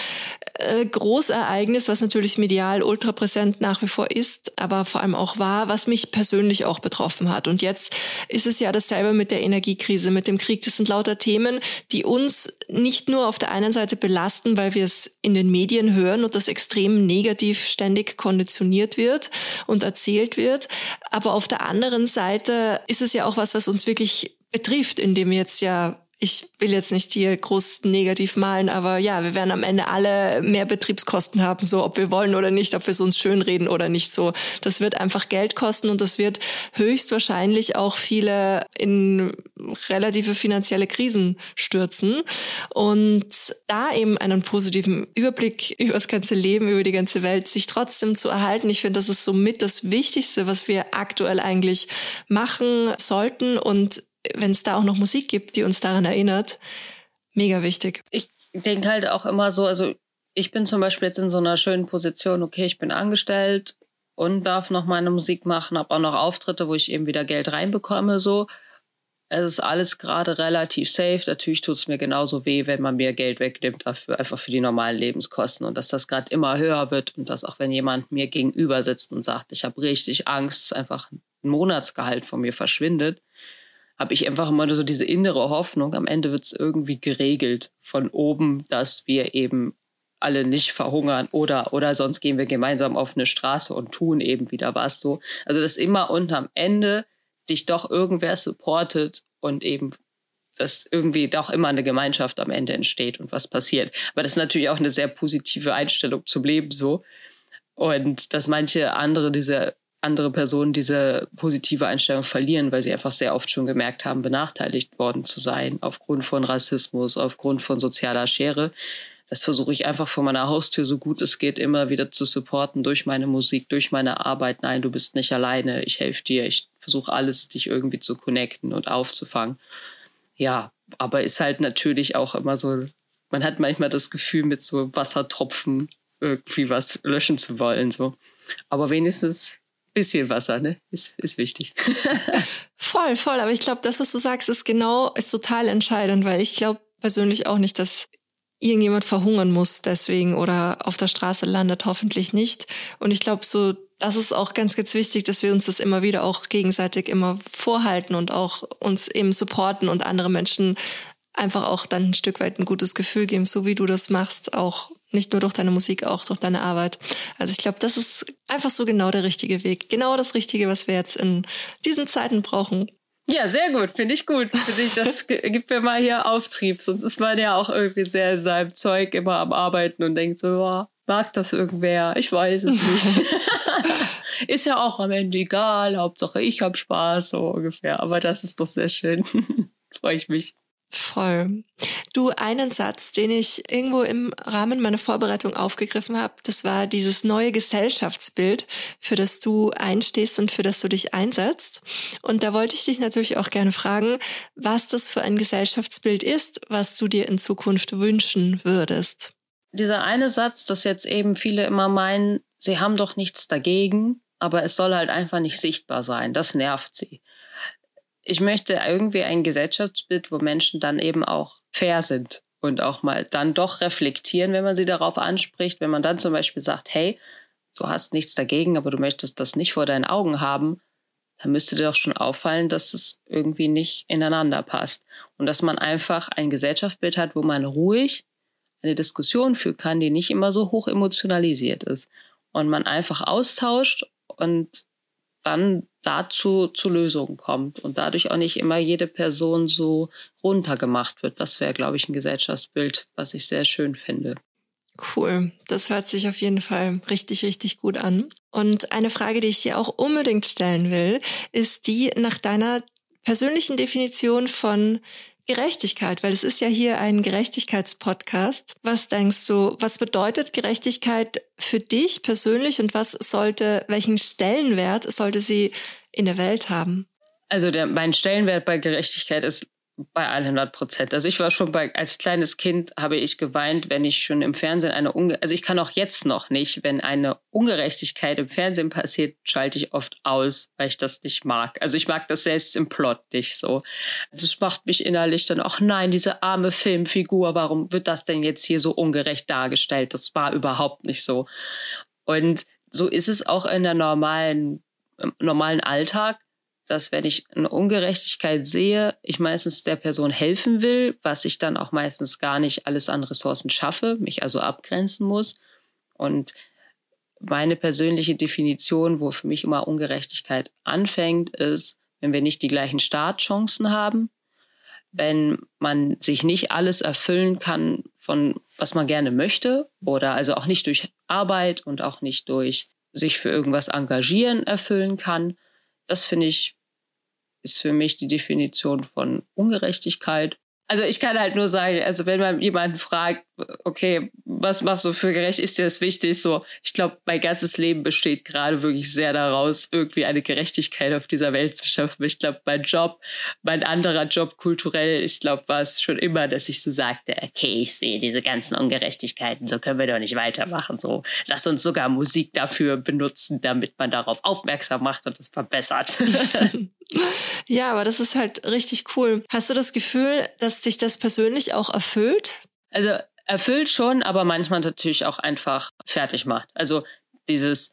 äh, Großereignis, was natürlich medial ultra präsent nach wie vor ist, aber vor allem auch war, was mich persönlich auch betroffen hat. Und jetzt ist es ja dasselbe mit der Energiekrise, mit dem Krieg. Das sind lauter Themen, die uns nicht nur auf der einen Seite belasten, weil wir es in den Medien hören und das extrem negativ ständig konditionieren inszeniert wird und erzählt wird. Aber auf der anderen Seite ist es ja auch was, was uns wirklich betrifft, indem jetzt ja ich will jetzt nicht hier groß negativ malen, aber ja, wir werden am Ende alle mehr Betriebskosten haben, so ob wir wollen oder nicht, ob wir es uns schönreden oder nicht so. Das wird einfach Geld kosten und das wird höchstwahrscheinlich auch viele in relative finanzielle Krisen stürzen. Und da eben einen positiven Überblick <laughs> über das ganze Leben, über die ganze Welt, sich trotzdem zu erhalten, ich finde, das ist somit das Wichtigste, was wir aktuell eigentlich machen sollten und wenn es da auch noch Musik gibt, die uns daran erinnert, mega wichtig. Ich denke halt auch immer so, also ich bin zum Beispiel jetzt in so einer schönen Position, okay, ich bin angestellt und darf noch meine Musik machen, habe auch noch Auftritte, wo ich eben wieder Geld reinbekomme, so. Es ist alles gerade relativ safe. Natürlich tut es mir genauso weh, wenn man mir Geld wegnimmt, dafür einfach für die normalen Lebenskosten und dass das gerade immer höher wird und dass auch wenn jemand mir gegenüber sitzt und sagt, ich habe richtig Angst, einfach ein Monatsgehalt von mir verschwindet, habe ich einfach immer so diese innere Hoffnung, am Ende wird es irgendwie geregelt von oben, dass wir eben alle nicht verhungern oder, oder sonst gehen wir gemeinsam auf eine Straße und tun eben wieder was so. Also, dass immer unterm Ende dich doch irgendwer supportet und eben dass irgendwie doch immer eine Gemeinschaft am Ende entsteht und was passiert. Aber das ist natürlich auch eine sehr positive Einstellung zum Leben so. Und dass manche andere diese andere Personen diese positive Einstellung verlieren, weil sie einfach sehr oft schon gemerkt haben, benachteiligt worden zu sein aufgrund von Rassismus, aufgrund von sozialer Schere. Das versuche ich einfach vor meiner Haustür so gut es geht immer wieder zu supporten durch meine Musik, durch meine Arbeit. Nein, du bist nicht alleine, ich helfe dir, ich versuche alles, dich irgendwie zu connecten und aufzufangen. Ja, aber ist halt natürlich auch immer so, man hat manchmal das Gefühl, mit so Wassertropfen irgendwie was löschen zu wollen, so. Aber wenigstens bisschen Wasser, ne? Ist, ist wichtig. <laughs> voll, voll. Aber ich glaube, das, was du sagst, ist genau, ist total entscheidend, weil ich glaube persönlich auch nicht, dass irgendjemand verhungern muss deswegen oder auf der Straße landet, hoffentlich nicht. Und ich glaube, so, das ist auch ganz, ganz wichtig, dass wir uns das immer wieder auch gegenseitig immer vorhalten und auch uns eben supporten und andere Menschen einfach auch dann ein Stück weit ein gutes Gefühl geben, so wie du das machst, auch nicht nur durch deine Musik, auch durch deine Arbeit. Also ich glaube, das ist einfach so genau der richtige Weg. Genau das Richtige, was wir jetzt in diesen Zeiten brauchen. Ja, sehr gut, finde ich gut. Finde ich, das <laughs> gibt mir mal hier Auftrieb. Sonst ist man ja auch irgendwie sehr in seinem Zeug immer am Arbeiten und denkt so, boah, mag das irgendwer? Ich weiß es nicht. <laughs> ist ja auch am Ende egal. Hauptsache ich habe Spaß, so ungefähr. Aber das ist doch sehr schön. <laughs> Freue ich mich. Voll. Du, einen Satz, den ich irgendwo im Rahmen meiner Vorbereitung aufgegriffen habe, das war dieses neue Gesellschaftsbild, für das du einstehst und für das du dich einsetzt. Und da wollte ich dich natürlich auch gerne fragen, was das für ein Gesellschaftsbild ist, was du dir in Zukunft wünschen würdest. Dieser eine Satz, dass jetzt eben viele immer meinen, sie haben doch nichts dagegen, aber es soll halt einfach nicht sichtbar sein. Das nervt sie ich möchte irgendwie ein Gesellschaftsbild, wo Menschen dann eben auch fair sind und auch mal dann doch reflektieren, wenn man sie darauf anspricht. Wenn man dann zum Beispiel sagt, hey, du hast nichts dagegen, aber du möchtest das nicht vor deinen Augen haben, dann müsste dir doch schon auffallen, dass es irgendwie nicht ineinander passt. Und dass man einfach ein Gesellschaftsbild hat, wo man ruhig eine Diskussion führen kann, die nicht immer so hoch emotionalisiert ist. Und man einfach austauscht und dann dazu zu Lösungen kommt und dadurch auch nicht immer jede Person so runtergemacht wird. Das wäre, glaube ich, ein Gesellschaftsbild, was ich sehr schön finde. Cool. Das hört sich auf jeden Fall richtig, richtig gut an. Und eine Frage, die ich dir auch unbedingt stellen will, ist die nach deiner persönlichen Definition von Gerechtigkeit, weil es ist ja hier ein Gerechtigkeitspodcast. Was denkst du, was bedeutet Gerechtigkeit für dich persönlich und was sollte, welchen Stellenwert sollte sie in der Welt haben? Also der, mein Stellenwert bei Gerechtigkeit ist bei 100 Prozent. Also ich war schon bei, als kleines Kind habe ich geweint, wenn ich schon im Fernsehen eine, Unge also ich kann auch jetzt noch nicht, wenn eine Ungerechtigkeit im Fernsehen passiert, schalte ich oft aus, weil ich das nicht mag. Also ich mag das selbst im Plot nicht so. Das macht mich innerlich dann, ach nein, diese arme Filmfigur, warum wird das denn jetzt hier so ungerecht dargestellt? Das war überhaupt nicht so. Und so ist es auch in der normalen, im normalen Alltag dass wenn ich eine Ungerechtigkeit sehe, ich meistens der Person helfen will, was ich dann auch meistens gar nicht alles an Ressourcen schaffe, mich also abgrenzen muss. Und meine persönliche Definition, wo für mich immer Ungerechtigkeit anfängt, ist, wenn wir nicht die gleichen Startchancen haben, wenn man sich nicht alles erfüllen kann von was man gerne möchte oder also auch nicht durch Arbeit und auch nicht durch sich für irgendwas engagieren erfüllen kann, das finde ich, ist für mich die Definition von Ungerechtigkeit. Also ich kann halt nur sagen, also wenn man jemanden fragt, okay, was machst du für gerecht, ist dir das wichtig? So, ich glaube, mein ganzes Leben besteht gerade wirklich sehr daraus, irgendwie eine Gerechtigkeit auf dieser Welt zu schaffen. Ich glaube, mein Job, mein anderer Job kulturell, ich glaube, war es schon immer, dass ich so sagte, okay, ich sehe diese ganzen Ungerechtigkeiten, so können wir doch nicht weitermachen. So, lass uns sogar Musik dafür benutzen, damit man darauf aufmerksam macht und es verbessert. <laughs> Ja, aber das ist halt richtig cool. Hast du das Gefühl, dass dich das persönlich auch erfüllt? Also erfüllt schon, aber manchmal natürlich auch einfach fertig macht. Also dieses,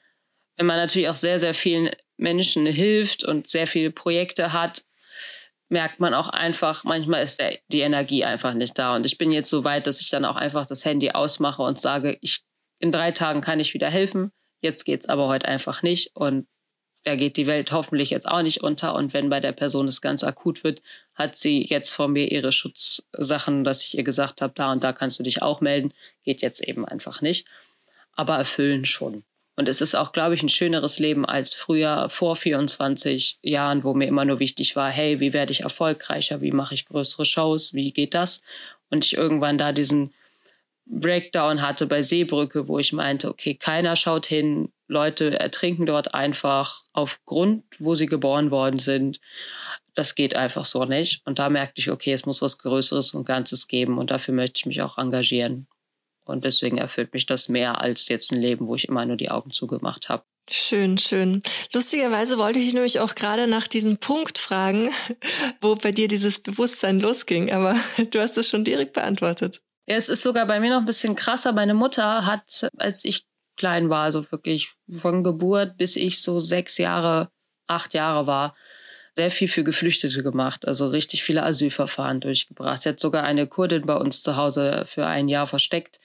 wenn man natürlich auch sehr, sehr vielen Menschen hilft und sehr viele Projekte hat, merkt man auch einfach, manchmal ist der, die Energie einfach nicht da. Und ich bin jetzt so weit, dass ich dann auch einfach das Handy ausmache und sage, ich, in drei Tagen kann ich wieder helfen. Jetzt geht's aber heute einfach nicht. Und da geht die Welt hoffentlich jetzt auch nicht unter. Und wenn bei der Person es ganz akut wird, hat sie jetzt vor mir ihre Schutzsachen, dass ich ihr gesagt habe, da und da kannst du dich auch melden. Geht jetzt eben einfach nicht. Aber erfüllen schon. Und es ist auch, glaube ich, ein schöneres Leben als früher vor 24 Jahren, wo mir immer nur wichtig war, hey, wie werde ich erfolgreicher? Wie mache ich größere Shows? Wie geht das? Und ich irgendwann da diesen Breakdown hatte bei Seebrücke, wo ich meinte, okay, keiner schaut hin, Leute ertrinken dort einfach aufgrund, wo sie geboren worden sind. Das geht einfach so nicht. Und da merkte ich, okay, es muss was Größeres und Ganzes geben und dafür möchte ich mich auch engagieren. Und deswegen erfüllt mich das mehr als jetzt ein Leben, wo ich immer nur die Augen zugemacht habe. Schön, schön. Lustigerweise wollte ich nämlich auch gerade nach diesem Punkt fragen, <laughs> wo bei dir dieses Bewusstsein losging, aber <laughs> du hast es schon direkt beantwortet. Ja, es ist sogar bei mir noch ein bisschen krasser. Meine Mutter hat, als ich klein war, also wirklich von Geburt bis ich so sechs Jahre, acht Jahre war, sehr viel für Geflüchtete gemacht, also richtig viele Asylverfahren durchgebracht. Sie hat sogar eine Kurdin bei uns zu Hause für ein Jahr versteckt,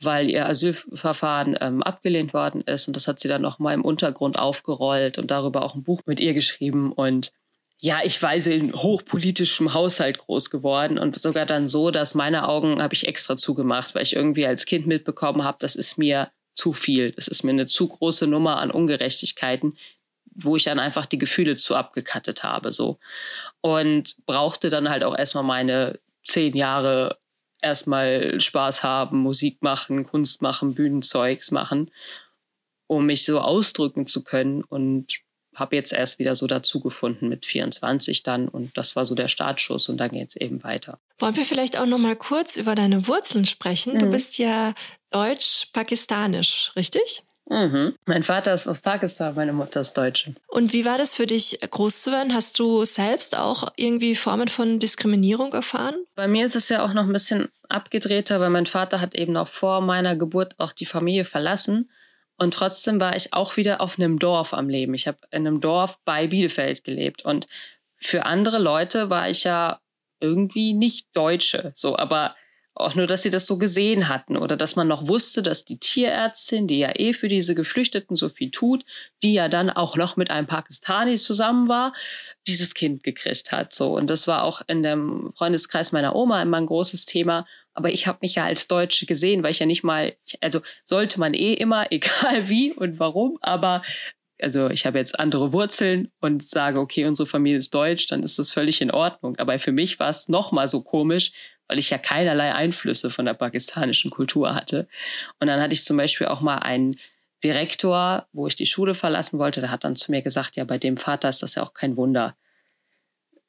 weil ihr Asylverfahren ähm, abgelehnt worden ist. Und das hat sie dann noch mal im Untergrund aufgerollt und darüber auch ein Buch mit ihr geschrieben. Und ja, ich weiß, in hochpolitischem Haushalt groß geworden und sogar dann so, dass meine Augen habe ich extra zugemacht, weil ich irgendwie als Kind mitbekommen habe, das ist mir zu viel. Das ist mir eine zu große Nummer an Ungerechtigkeiten, wo ich dann einfach die Gefühle zu abgekattet habe, so. Und brauchte dann halt auch erstmal meine zehn Jahre erstmal Spaß haben, Musik machen, Kunst machen, Bühnenzeugs machen, um mich so ausdrücken zu können und habe jetzt erst wieder so dazu gefunden mit 24 dann und das war so der Startschuss und dann geht es eben weiter. Wollen wir vielleicht auch noch mal kurz über deine Wurzeln sprechen? Mhm. Du bist ja deutsch-pakistanisch, richtig? Mhm. Mein Vater ist aus Pakistan, meine Mutter ist Deutsche. Und wie war das für dich, groß zu werden? Hast du selbst auch irgendwie Formen von Diskriminierung erfahren? Bei mir ist es ja auch noch ein bisschen abgedrehter, weil mein Vater hat eben auch vor meiner Geburt auch die Familie verlassen. Und trotzdem war ich auch wieder auf einem Dorf am Leben. Ich habe in einem Dorf bei Bielefeld gelebt. Und für andere Leute war ich ja irgendwie nicht Deutsche. So, aber auch nur, dass sie das so gesehen hatten oder dass man noch wusste, dass die Tierärztin, die ja eh für diese Geflüchteten so viel tut, die ja dann auch noch mit einem Pakistani zusammen war, dieses Kind gekriegt hat. So und das war auch in dem Freundeskreis meiner Oma immer ein großes Thema. Aber ich habe mich ja als Deutsche gesehen, weil ich ja nicht mal, also sollte man eh immer, <laughs> egal wie und warum, aber also ich habe jetzt andere Wurzeln und sage, okay, unsere Familie ist deutsch, dann ist das völlig in Ordnung. Aber für mich war es noch mal so komisch, weil ich ja keinerlei Einflüsse von der pakistanischen Kultur hatte. Und dann hatte ich zum Beispiel auch mal einen Direktor, wo ich die Schule verlassen wollte, der hat dann zu mir gesagt, ja, bei dem Vater ist das ja auch kein Wunder.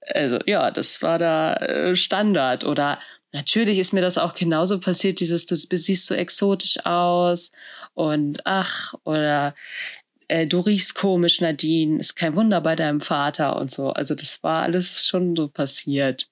Also ja, das war da äh, Standard. Oder natürlich ist mir das auch genauso passiert, dieses, du siehst so exotisch aus und ach, oder äh, du riechst komisch, Nadine, ist kein Wunder bei deinem Vater und so. Also das war alles schon so passiert.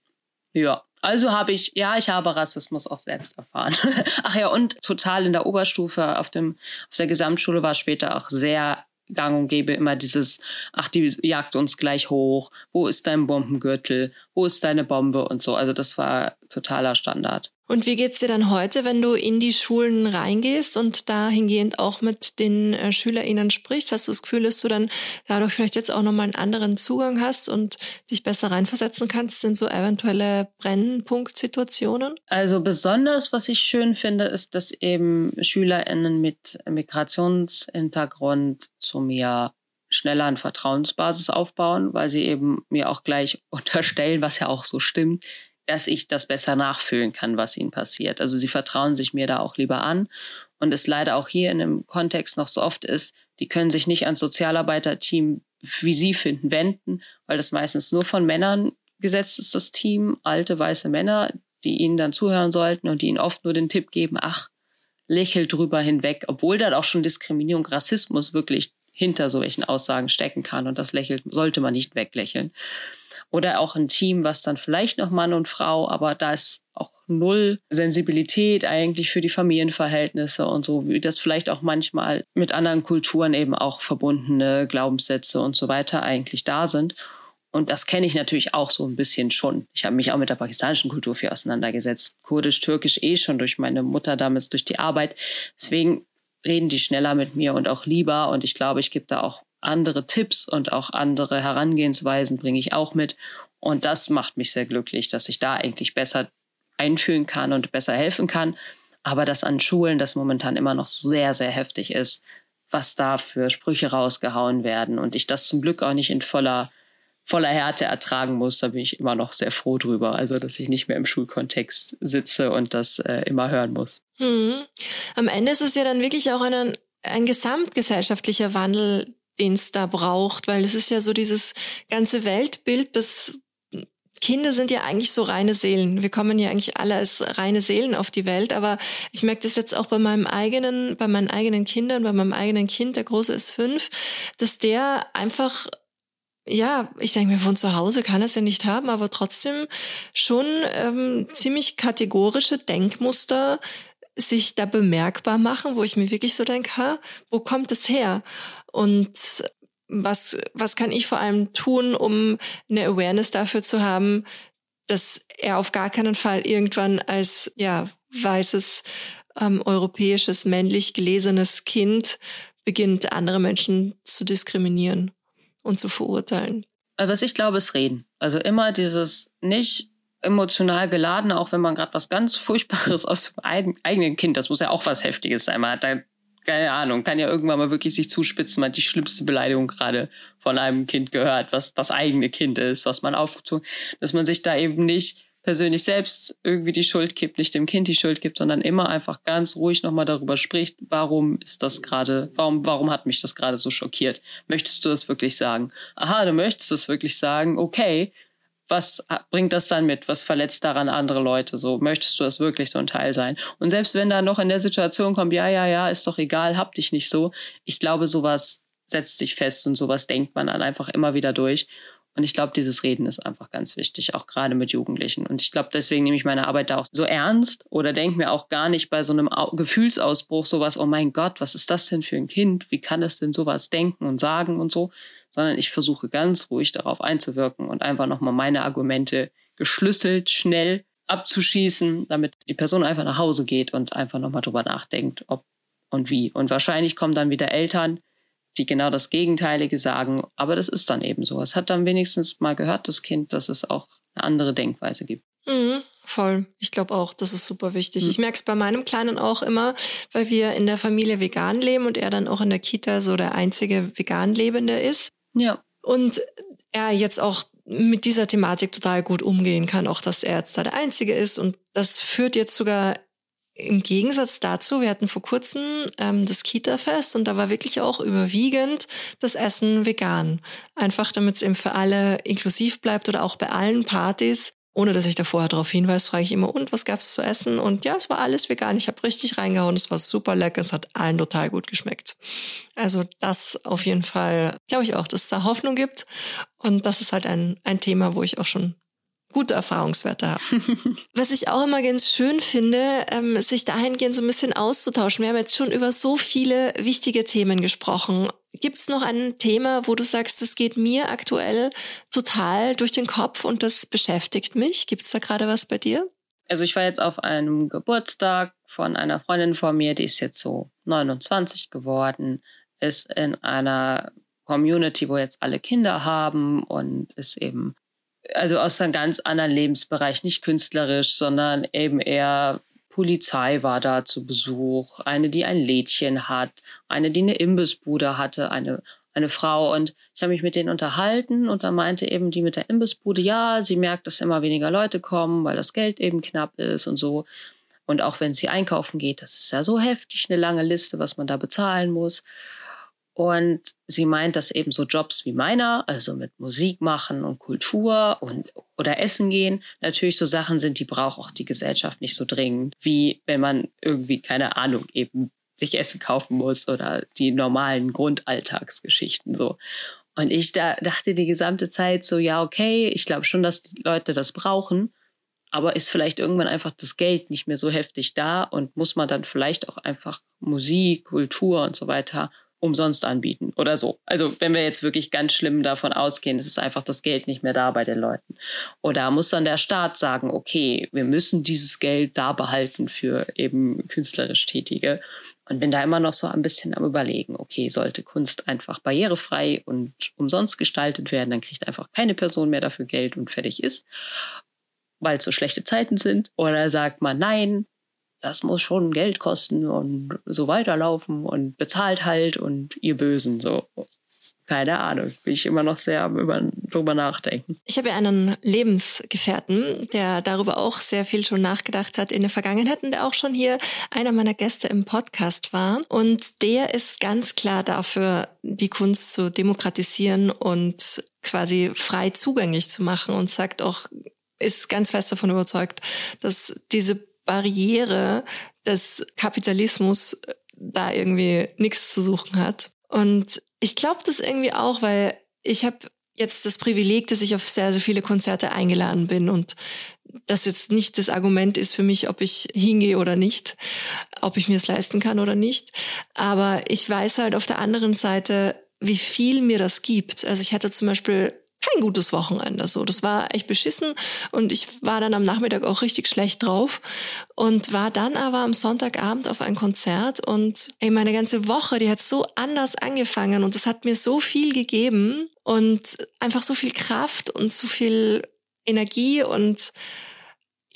Ja. Also habe ich, ja, ich habe Rassismus auch selbst erfahren. <laughs> Ach ja, und total in der Oberstufe auf dem, auf der Gesamtschule war später auch sehr gang und gäbe immer dieses, ach, die jagt uns gleich hoch, wo ist dein Bombengürtel, wo ist deine Bombe und so. Also das war totaler Standard. Und wie geht's dir dann heute, wenn du in die Schulen reingehst und dahingehend auch mit den äh, SchülerInnen sprichst? Hast du das Gefühl, dass du dann dadurch vielleicht jetzt auch nochmal einen anderen Zugang hast und dich besser reinversetzen kannst in so eventuelle Brennpunktsituationen? Also besonders, was ich schön finde, ist, dass eben SchülerInnen mit Migrationshintergrund zu mir schneller eine Vertrauensbasis aufbauen, weil sie eben mir auch gleich <laughs> unterstellen, was ja auch so stimmt, dass ich das besser nachfühlen kann, was ihnen passiert. Also sie vertrauen sich mir da auch lieber an. Und es leider auch hier in dem Kontext noch so oft ist, die können sich nicht ans Sozialarbeiterteam, wie sie finden, wenden, weil das meistens nur von Männern gesetzt ist, das Team, alte weiße Männer, die ihnen dann zuhören sollten und die ihnen oft nur den Tipp geben, ach, lächel drüber hinweg, obwohl da auch schon Diskriminierung, Rassismus wirklich hinter solchen Aussagen stecken kann und das lächelt, sollte man nicht weglächeln. Oder auch ein Team, was dann vielleicht noch Mann und Frau, aber da ist auch null Sensibilität eigentlich für die Familienverhältnisse und so, wie das vielleicht auch manchmal mit anderen Kulturen eben auch verbundene Glaubenssätze und so weiter eigentlich da sind. Und das kenne ich natürlich auch so ein bisschen schon. Ich habe mich auch mit der pakistanischen Kultur viel auseinandergesetzt. Kurdisch, Türkisch eh schon durch meine Mutter damals durch die Arbeit. Deswegen reden die schneller mit mir und auch lieber. Und ich glaube, ich gebe da auch andere Tipps und auch andere Herangehensweisen bringe ich auch mit. Und das macht mich sehr glücklich, dass ich da eigentlich besser einfühlen kann und besser helfen kann. Aber dass an Schulen das momentan immer noch sehr, sehr heftig ist, was da für Sprüche rausgehauen werden und ich das zum Glück auch nicht in voller, voller Härte ertragen muss, da bin ich immer noch sehr froh drüber. Also, dass ich nicht mehr im Schulkontext sitze und das äh, immer hören muss. Hm. Am Ende ist es ja dann wirklich auch ein, ein gesamtgesellschaftlicher Wandel, den es da braucht, weil es ist ja so dieses ganze Weltbild, das Kinder sind ja eigentlich so reine Seelen. Wir kommen ja eigentlich alle als reine Seelen auf die Welt, aber ich merke das jetzt auch bei meinem eigenen, bei meinen eigenen Kindern, bei meinem eigenen Kind, der Große ist fünf, dass der einfach ja, ich denke mir, von zu Hause kann es ja nicht haben, aber trotzdem schon ähm, ziemlich kategorische Denkmuster sich da bemerkbar machen, wo ich mir wirklich so denke, ha, wo kommt es her? Und was, was kann ich vor allem tun, um eine Awareness dafür zu haben, dass er auf gar keinen Fall irgendwann als ja weißes ähm, europäisches männlich gelesenes Kind beginnt, andere Menschen zu diskriminieren und zu verurteilen. was ich glaube, ist reden. Also immer dieses nicht emotional geladen, auch wenn man gerade was ganz Furchtbares <laughs> aus dem eigenen Kind, das muss ja auch was Heftiges sein. Man hat da keine Ahnung, kann ja irgendwann mal wirklich sich zuspitzen, man hat die schlimmste Beleidigung gerade von einem Kind gehört, was das eigene Kind ist, was man aufgezogen, dass man sich da eben nicht persönlich selbst irgendwie die Schuld gibt, nicht dem Kind die Schuld gibt, sondern immer einfach ganz ruhig nochmal darüber spricht, warum ist das gerade, warum, warum hat mich das gerade so schockiert? Möchtest du das wirklich sagen? Aha, du möchtest das wirklich sagen, okay, was bringt das dann mit? Was verletzt daran andere Leute? So, möchtest du das wirklich so ein Teil sein? Und selbst wenn da noch in der Situation kommt, ja, ja, ja, ist doch egal, hab dich nicht so. Ich glaube, sowas setzt sich fest und sowas denkt man dann einfach immer wieder durch. Und ich glaube, dieses Reden ist einfach ganz wichtig, auch gerade mit Jugendlichen. Und ich glaube, deswegen nehme ich meine Arbeit da auch so ernst oder denke mir auch gar nicht bei so einem Gefühlsausbruch sowas, oh mein Gott, was ist das denn für ein Kind? Wie kann es denn sowas denken und sagen und so? Sondern ich versuche ganz ruhig darauf einzuwirken und einfach nochmal meine Argumente geschlüsselt, schnell abzuschießen, damit die Person einfach nach Hause geht und einfach nochmal drüber nachdenkt, ob und wie. Und wahrscheinlich kommen dann wieder Eltern, die genau das Gegenteilige sagen. Aber das ist dann eben so. Es hat dann wenigstens mal gehört, das Kind, dass es auch eine andere Denkweise gibt. Mhm, voll. Ich glaube auch, das ist super wichtig. Mhm. Ich merke es bei meinem Kleinen auch immer, weil wir in der Familie vegan leben und er dann auch in der Kita so der einzige vegan Lebende ist. Ja. Und er jetzt auch mit dieser Thematik total gut umgehen kann, auch dass er jetzt da der Einzige ist. Und das führt jetzt sogar im Gegensatz dazu, wir hatten vor kurzem ähm, das Kita-Fest und da war wirklich auch überwiegend das Essen vegan. Einfach damit es eben für alle inklusiv bleibt oder auch bei allen Partys. Ohne dass ich da vorher darauf hinweise, frage ich immer, und was gab's zu essen? Und ja, es war alles vegan. Ich habe richtig reingehauen. Es war super lecker. Es hat allen total gut geschmeckt. Also das auf jeden Fall, glaube ich auch, dass es da Hoffnung gibt. Und das ist halt ein, ein Thema, wo ich auch schon gute Erfahrungswerte habe. <laughs> Was ich auch immer ganz schön finde, ähm, sich dahingehend so ein bisschen auszutauschen. Wir haben jetzt schon über so viele wichtige Themen gesprochen. Gibt es noch ein Thema, wo du sagst, das geht mir aktuell total durch den Kopf und das beschäftigt mich? Gibt es da gerade was bei dir? Also ich war jetzt auf einem Geburtstag von einer Freundin von mir, die ist jetzt so 29 geworden, ist in einer Community, wo jetzt alle Kinder haben und ist eben also aus einem ganz anderen Lebensbereich, nicht künstlerisch, sondern eben eher Polizei war da zu Besuch, eine, die ein Lädchen hat, eine, die eine Imbissbude hatte, eine, eine Frau. Und ich habe mich mit denen unterhalten und da meinte eben die mit der Imbissbude, ja, sie merkt, dass immer weniger Leute kommen, weil das Geld eben knapp ist und so. Und auch wenn sie einkaufen geht, das ist ja so heftig, eine lange Liste, was man da bezahlen muss. Und sie meint, dass eben so Jobs wie meiner, also mit Musik machen und Kultur und oder Essen gehen, natürlich so Sachen sind, die braucht auch die Gesellschaft nicht so dringend, wie wenn man irgendwie, keine Ahnung, eben sich Essen kaufen muss oder die normalen Grundalltagsgeschichten so. Und ich da dachte die gesamte Zeit so, ja, okay, ich glaube schon, dass die Leute das brauchen, aber ist vielleicht irgendwann einfach das Geld nicht mehr so heftig da und muss man dann vielleicht auch einfach Musik, Kultur und so weiter umsonst anbieten oder so. Also wenn wir jetzt wirklich ganz schlimm davon ausgehen, es ist einfach das Geld nicht mehr da bei den Leuten. Oder muss dann der Staat sagen, okay, wir müssen dieses Geld da behalten für eben künstlerisch Tätige. Und bin da immer noch so ein bisschen am Überlegen, okay, sollte Kunst einfach barrierefrei und umsonst gestaltet werden, dann kriegt einfach keine Person mehr dafür Geld und fertig ist, weil es so schlechte Zeiten sind. Oder sagt man, nein, das muss schon Geld kosten und so weiterlaufen und bezahlt halt und ihr Bösen so. Keine Ahnung, bin ich immer noch sehr über, drüber nachdenken. Ich habe ja einen Lebensgefährten, der darüber auch sehr viel schon nachgedacht hat in der Vergangenheit und der auch schon hier einer meiner Gäste im Podcast war. Und der ist ganz klar dafür, die Kunst zu demokratisieren und quasi frei zugänglich zu machen und sagt auch, ist ganz fest davon überzeugt, dass diese Barriere des Kapitalismus äh, da irgendwie nichts zu suchen hat. Und ich glaube das irgendwie auch, weil ich habe jetzt das Privileg, dass ich auf sehr, sehr viele Konzerte eingeladen bin und das jetzt nicht das Argument ist für mich, ob ich hingehe oder nicht, ob ich mir es leisten kann oder nicht. Aber ich weiß halt auf der anderen Seite, wie viel mir das gibt. Also ich hatte zum Beispiel kein gutes Wochenende. So, das war echt beschissen und ich war dann am Nachmittag auch richtig schlecht drauf und war dann aber am Sonntagabend auf ein Konzert und ey, meine ganze Woche, die hat so anders angefangen und das hat mir so viel gegeben und einfach so viel Kraft und so viel Energie und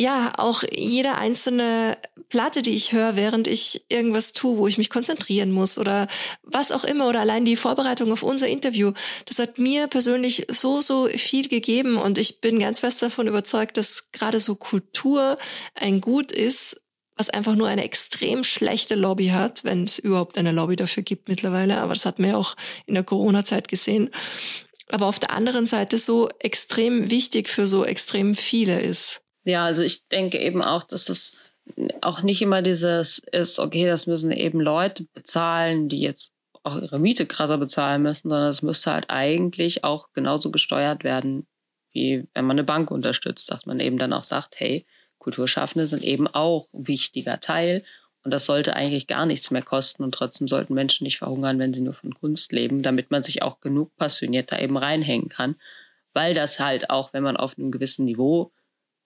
ja, auch jede einzelne Platte, die ich höre, während ich irgendwas tue, wo ich mich konzentrieren muss oder was auch immer oder allein die Vorbereitung auf unser Interview, das hat mir persönlich so, so viel gegeben und ich bin ganz fest davon überzeugt, dass gerade so Kultur ein Gut ist, was einfach nur eine extrem schlechte Lobby hat, wenn es überhaupt eine Lobby dafür gibt mittlerweile, aber das hat man ja auch in der Corona-Zeit gesehen. Aber auf der anderen Seite so extrem wichtig für so extrem viele ist. Ja, also ich denke eben auch, dass es auch nicht immer dieses ist, okay, das müssen eben Leute bezahlen, die jetzt auch ihre Miete krasser bezahlen müssen, sondern es müsste halt eigentlich auch genauso gesteuert werden, wie wenn man eine Bank unterstützt, dass man eben dann auch sagt, hey, Kulturschaffende sind eben auch ein wichtiger Teil und das sollte eigentlich gar nichts mehr kosten und trotzdem sollten Menschen nicht verhungern, wenn sie nur von Kunst leben, damit man sich auch genug passioniert da eben reinhängen kann, weil das halt auch, wenn man auf einem gewissen Niveau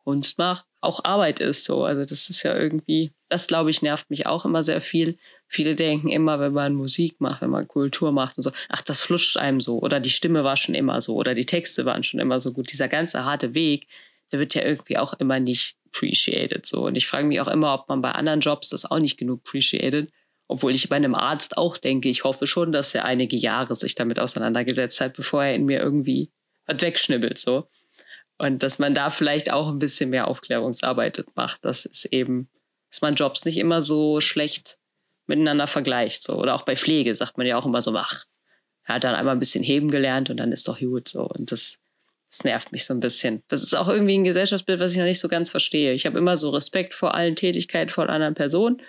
Kunst macht, auch Arbeit ist so. Also das ist ja irgendwie, das glaube ich nervt mich auch immer sehr viel. Viele denken immer, wenn man Musik macht, wenn man Kultur macht und so, ach, das flutscht einem so oder die Stimme war schon immer so oder die Texte waren schon immer so gut. Dieser ganze harte Weg, der wird ja irgendwie auch immer nicht appreciated so. Und ich frage mich auch immer, ob man bei anderen Jobs das auch nicht genug appreciated. Obwohl ich bei einem Arzt auch denke, ich hoffe schon, dass er einige Jahre sich damit auseinandergesetzt hat, bevor er in mir irgendwie was wegschnibbelt, so. Und dass man da vielleicht auch ein bisschen mehr Aufklärungsarbeit macht, dass es eben, dass man Jobs nicht immer so schlecht miteinander vergleicht. So. Oder auch bei Pflege sagt man ja auch immer so, ach, er hat dann einmal ein bisschen heben gelernt und dann ist doch gut. So. Und das, das nervt mich so ein bisschen. Das ist auch irgendwie ein Gesellschaftsbild, was ich noch nicht so ganz verstehe. Ich habe immer so Respekt vor allen Tätigkeiten von anderen Personen,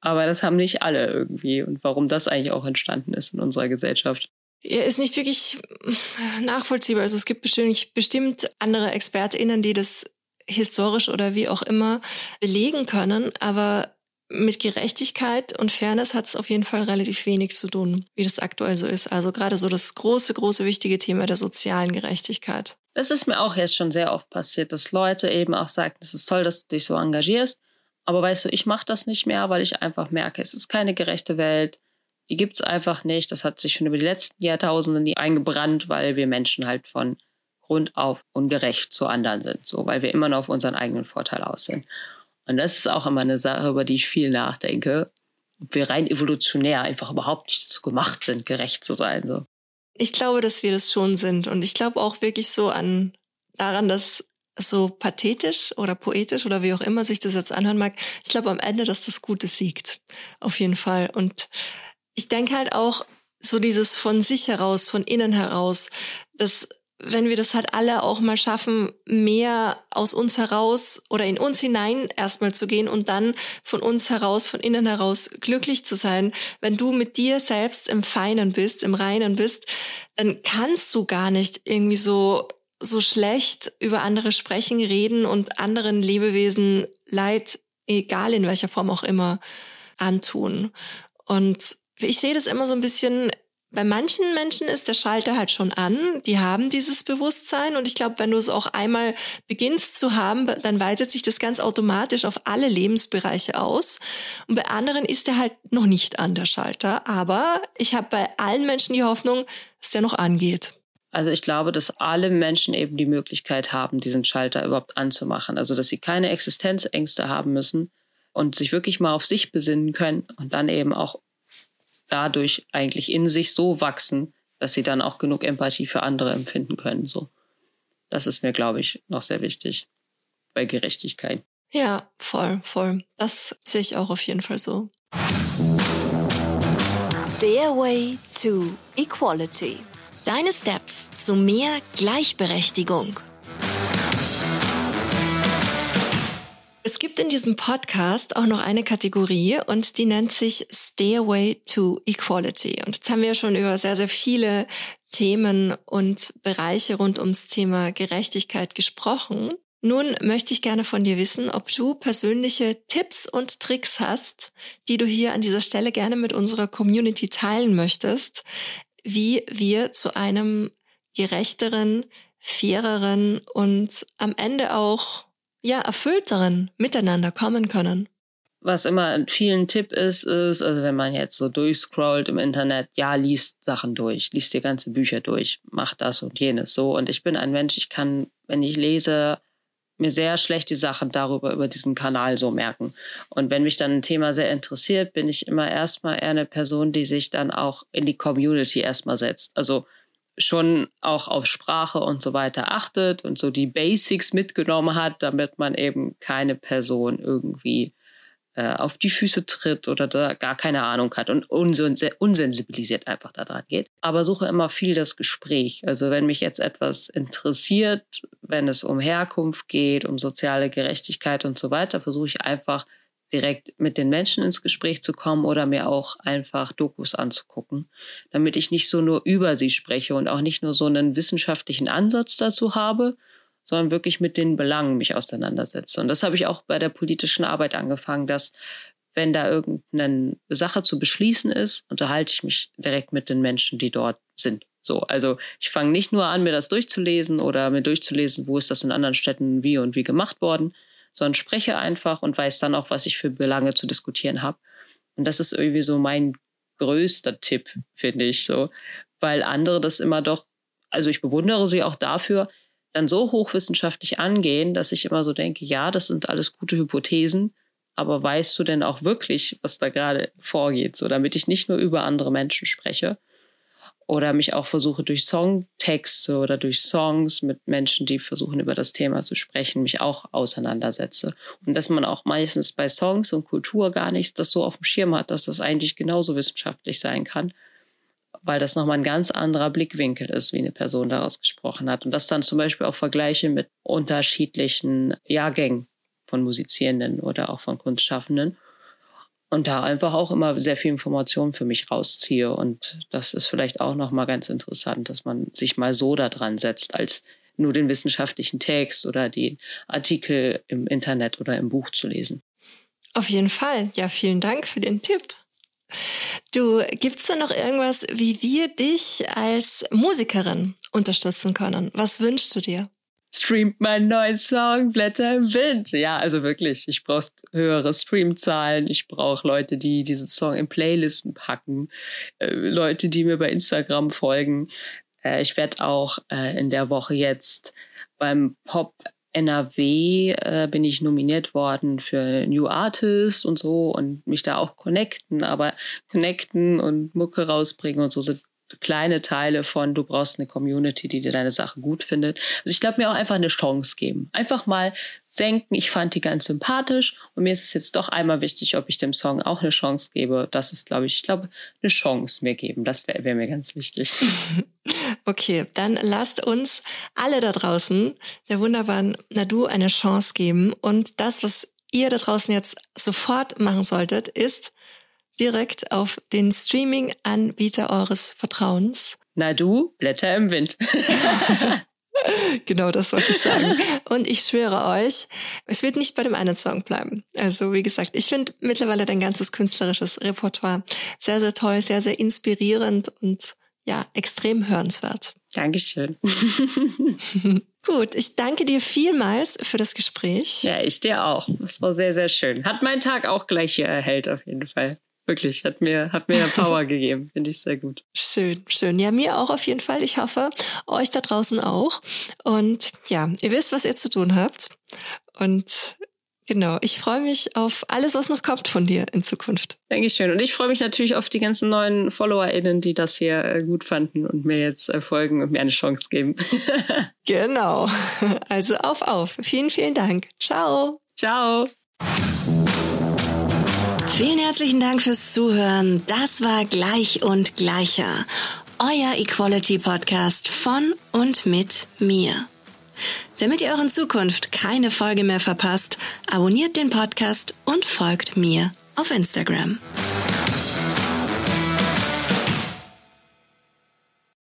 aber das haben nicht alle irgendwie. Und warum das eigentlich auch entstanden ist in unserer Gesellschaft ja, ist nicht wirklich nachvollziehbar. Also es gibt bestimmt, bestimmt andere ExpertInnen, die das historisch oder wie auch immer belegen können, aber mit Gerechtigkeit und Fairness hat es auf jeden Fall relativ wenig zu tun, wie das aktuell so ist. Also gerade so das große, große, wichtige Thema der sozialen Gerechtigkeit. Das ist mir auch jetzt schon sehr oft passiert, dass Leute eben auch sagen, es ist toll, dass du dich so engagierst, aber weißt du, ich mache das nicht mehr, weil ich einfach merke, es ist keine gerechte Welt die gibt's einfach nicht. Das hat sich schon über die letzten Jahrtausende nie eingebrannt, weil wir Menschen halt von Grund auf ungerecht zu anderen sind, so weil wir immer noch auf unseren eigenen Vorteil aus sind. Und das ist auch immer eine Sache, über die ich viel nachdenke, ob wir rein evolutionär einfach überhaupt nicht so gemacht sind, gerecht zu sein. So. Ich glaube, dass wir das schon sind. Und ich glaube auch wirklich so an daran, dass so pathetisch oder poetisch oder wie auch immer sich das jetzt anhören mag, ich glaube am Ende, dass das Gute siegt. Auf jeden Fall. Und ich denke halt auch so dieses von sich heraus, von innen heraus, dass wenn wir das halt alle auch mal schaffen, mehr aus uns heraus oder in uns hinein erstmal zu gehen und dann von uns heraus, von innen heraus glücklich zu sein. Wenn du mit dir selbst im Feinen bist, im Reinen bist, dann kannst du gar nicht irgendwie so, so schlecht über andere sprechen, reden und anderen Lebewesen Leid, egal in welcher Form auch immer, antun. Und ich sehe das immer so ein bisschen, bei manchen Menschen ist der Schalter halt schon an, die haben dieses Bewusstsein und ich glaube, wenn du es auch einmal beginnst zu haben, dann weitet sich das ganz automatisch auf alle Lebensbereiche aus. Und bei anderen ist der halt noch nicht an der Schalter, aber ich habe bei allen Menschen die Hoffnung, dass der noch angeht. Also ich glaube, dass alle Menschen eben die Möglichkeit haben, diesen Schalter überhaupt anzumachen. Also dass sie keine Existenzängste haben müssen und sich wirklich mal auf sich besinnen können und dann eben auch dadurch eigentlich in sich so wachsen, dass sie dann auch genug Empathie für andere empfinden können. So, das ist mir, glaube ich, noch sehr wichtig bei Gerechtigkeit. Ja, voll, voll. Das sehe ich auch auf jeden Fall so. Stairway to Equality. Deine Steps zu mehr Gleichberechtigung. Es gibt in diesem Podcast auch noch eine Kategorie und die nennt sich Stairway to Equality. Und jetzt haben wir schon über sehr, sehr viele Themen und Bereiche rund ums Thema Gerechtigkeit gesprochen. Nun möchte ich gerne von dir wissen, ob du persönliche Tipps und Tricks hast, die du hier an dieser Stelle gerne mit unserer Community teilen möchtest, wie wir zu einem gerechteren, faireren und am Ende auch ja, erfüllteren Miteinander kommen können. was immer ein vielen Tipp ist, ist, also wenn man jetzt so durchscrollt im Internet, ja, liest Sachen durch, liest dir ganze Bücher durch, mach das und jenes so. Und ich bin ein Mensch, ich kann, wenn ich lese, mir sehr schlecht die Sachen darüber, über diesen Kanal so merken. Und wenn mich dann ein Thema sehr interessiert, bin ich immer erstmal eher eine Person, die sich dann auch in die Community erstmal setzt. Also schon auch auf Sprache und so weiter achtet und so die Basics mitgenommen hat, damit man eben keine Person irgendwie äh, auf die Füße tritt oder da gar keine Ahnung hat und unsensibilisiert einfach da dran geht. Aber suche immer viel das Gespräch. Also wenn mich jetzt etwas interessiert, wenn es um Herkunft geht, um soziale Gerechtigkeit und so weiter, versuche ich einfach direkt mit den Menschen ins Gespräch zu kommen oder mir auch einfach Dokus anzugucken, damit ich nicht so nur über sie spreche und auch nicht nur so einen wissenschaftlichen Ansatz dazu habe, sondern wirklich mit den Belangen mich auseinandersetze. Und das habe ich auch bei der politischen Arbeit angefangen, dass wenn da irgendeine Sache zu beschließen ist, unterhalte ich mich direkt mit den Menschen, die dort sind. So, also ich fange nicht nur an, mir das durchzulesen oder mir durchzulesen, wo ist das in anderen Städten wie und wie gemacht worden, sondern spreche einfach und weiß dann auch, was ich für Belange zu diskutieren habe. Und das ist irgendwie so mein größter Tipp, finde ich so, weil andere das immer doch, also ich bewundere sie auch dafür, dann so hochwissenschaftlich angehen, dass ich immer so denke, ja, das sind alles gute Hypothesen, aber weißt du denn auch wirklich, was da gerade vorgeht, so damit ich nicht nur über andere Menschen spreche, oder mich auch versuche durch Songtexte oder durch Songs mit Menschen, die versuchen über das Thema zu sprechen, mich auch auseinandersetze. Und dass man auch meistens bei Songs und Kultur gar nicht das so auf dem Schirm hat, dass das eigentlich genauso wissenschaftlich sein kann, weil das nochmal ein ganz anderer Blickwinkel ist, wie eine Person daraus gesprochen hat. Und das dann zum Beispiel auch vergleiche mit unterschiedlichen Jahrgängen von Musizierenden oder auch von Kunstschaffenden und da einfach auch immer sehr viel Information für mich rausziehe. Und das ist vielleicht auch nochmal ganz interessant, dass man sich mal so da dran setzt, als nur den wissenschaftlichen Text oder die Artikel im Internet oder im Buch zu lesen. Auf jeden Fall. Ja, vielen Dank für den Tipp. Du, gibt's da noch irgendwas, wie wir dich als Musikerin unterstützen können? Was wünschst du dir? Streamt meinen neuen Song Blätter im Wind. Ja, also wirklich, ich brauche höhere Streamzahlen, ich brauche Leute, die diesen Song in Playlisten packen, äh, Leute, die mir bei Instagram folgen. Äh, ich werde auch äh, in der Woche jetzt beim Pop NRW äh, bin ich nominiert worden für New Artist und so und mich da auch connecten, aber connecten und Mucke rausbringen und so sind kleine Teile von, du brauchst eine Community, die dir deine Sache gut findet. Also ich glaube, mir auch einfach eine Chance geben. Einfach mal senken, ich fand die ganz sympathisch und mir ist es jetzt doch einmal wichtig, ob ich dem Song auch eine Chance gebe. Das ist, glaube ich, ich glaube, eine Chance mir geben. Das wäre wär mir ganz wichtig. <laughs> Okay, dann lasst uns alle da draußen der wunderbaren Nadu eine Chance geben. Und das, was ihr da draußen jetzt sofort machen solltet, ist direkt auf den Streaming-Anbieter eures Vertrauens. Na du, Blätter im Wind. <laughs> genau, das wollte ich sagen. Und ich schwöre euch, es wird nicht bei dem einen Song bleiben. Also wie gesagt, ich finde mittlerweile dein ganzes künstlerisches Repertoire sehr, sehr toll, sehr, sehr inspirierend und ja, extrem hörenswert. Dankeschön. <laughs> <laughs> Gut, ich danke dir vielmals für das Gespräch. Ja, ich dir auch. Es war sehr, sehr schön. Hat meinen Tag auch gleich hier erhellt, auf jeden Fall. Wirklich, hat mir, hat mir Power <laughs> gegeben. Finde ich sehr gut. Schön, schön. Ja, mir auch auf jeden Fall. Ich hoffe, euch da draußen auch. Und ja, ihr wisst, was ihr zu tun habt. Und genau, ich freue mich auf alles, was noch kommt von dir in Zukunft. Dankeschön. Und ich freue mich natürlich auf die ganzen neuen FollowerInnen, die das hier äh, gut fanden und mir jetzt äh, folgen und mir eine Chance geben. <laughs> genau. Also auf, auf. Vielen, vielen Dank. Ciao. Ciao. Vielen herzlichen Dank fürs Zuhören. Das war Gleich und Gleicher. Euer Equality Podcast von und mit mir. Damit ihr euren Zukunft keine Folge mehr verpasst, abonniert den Podcast und folgt mir auf Instagram.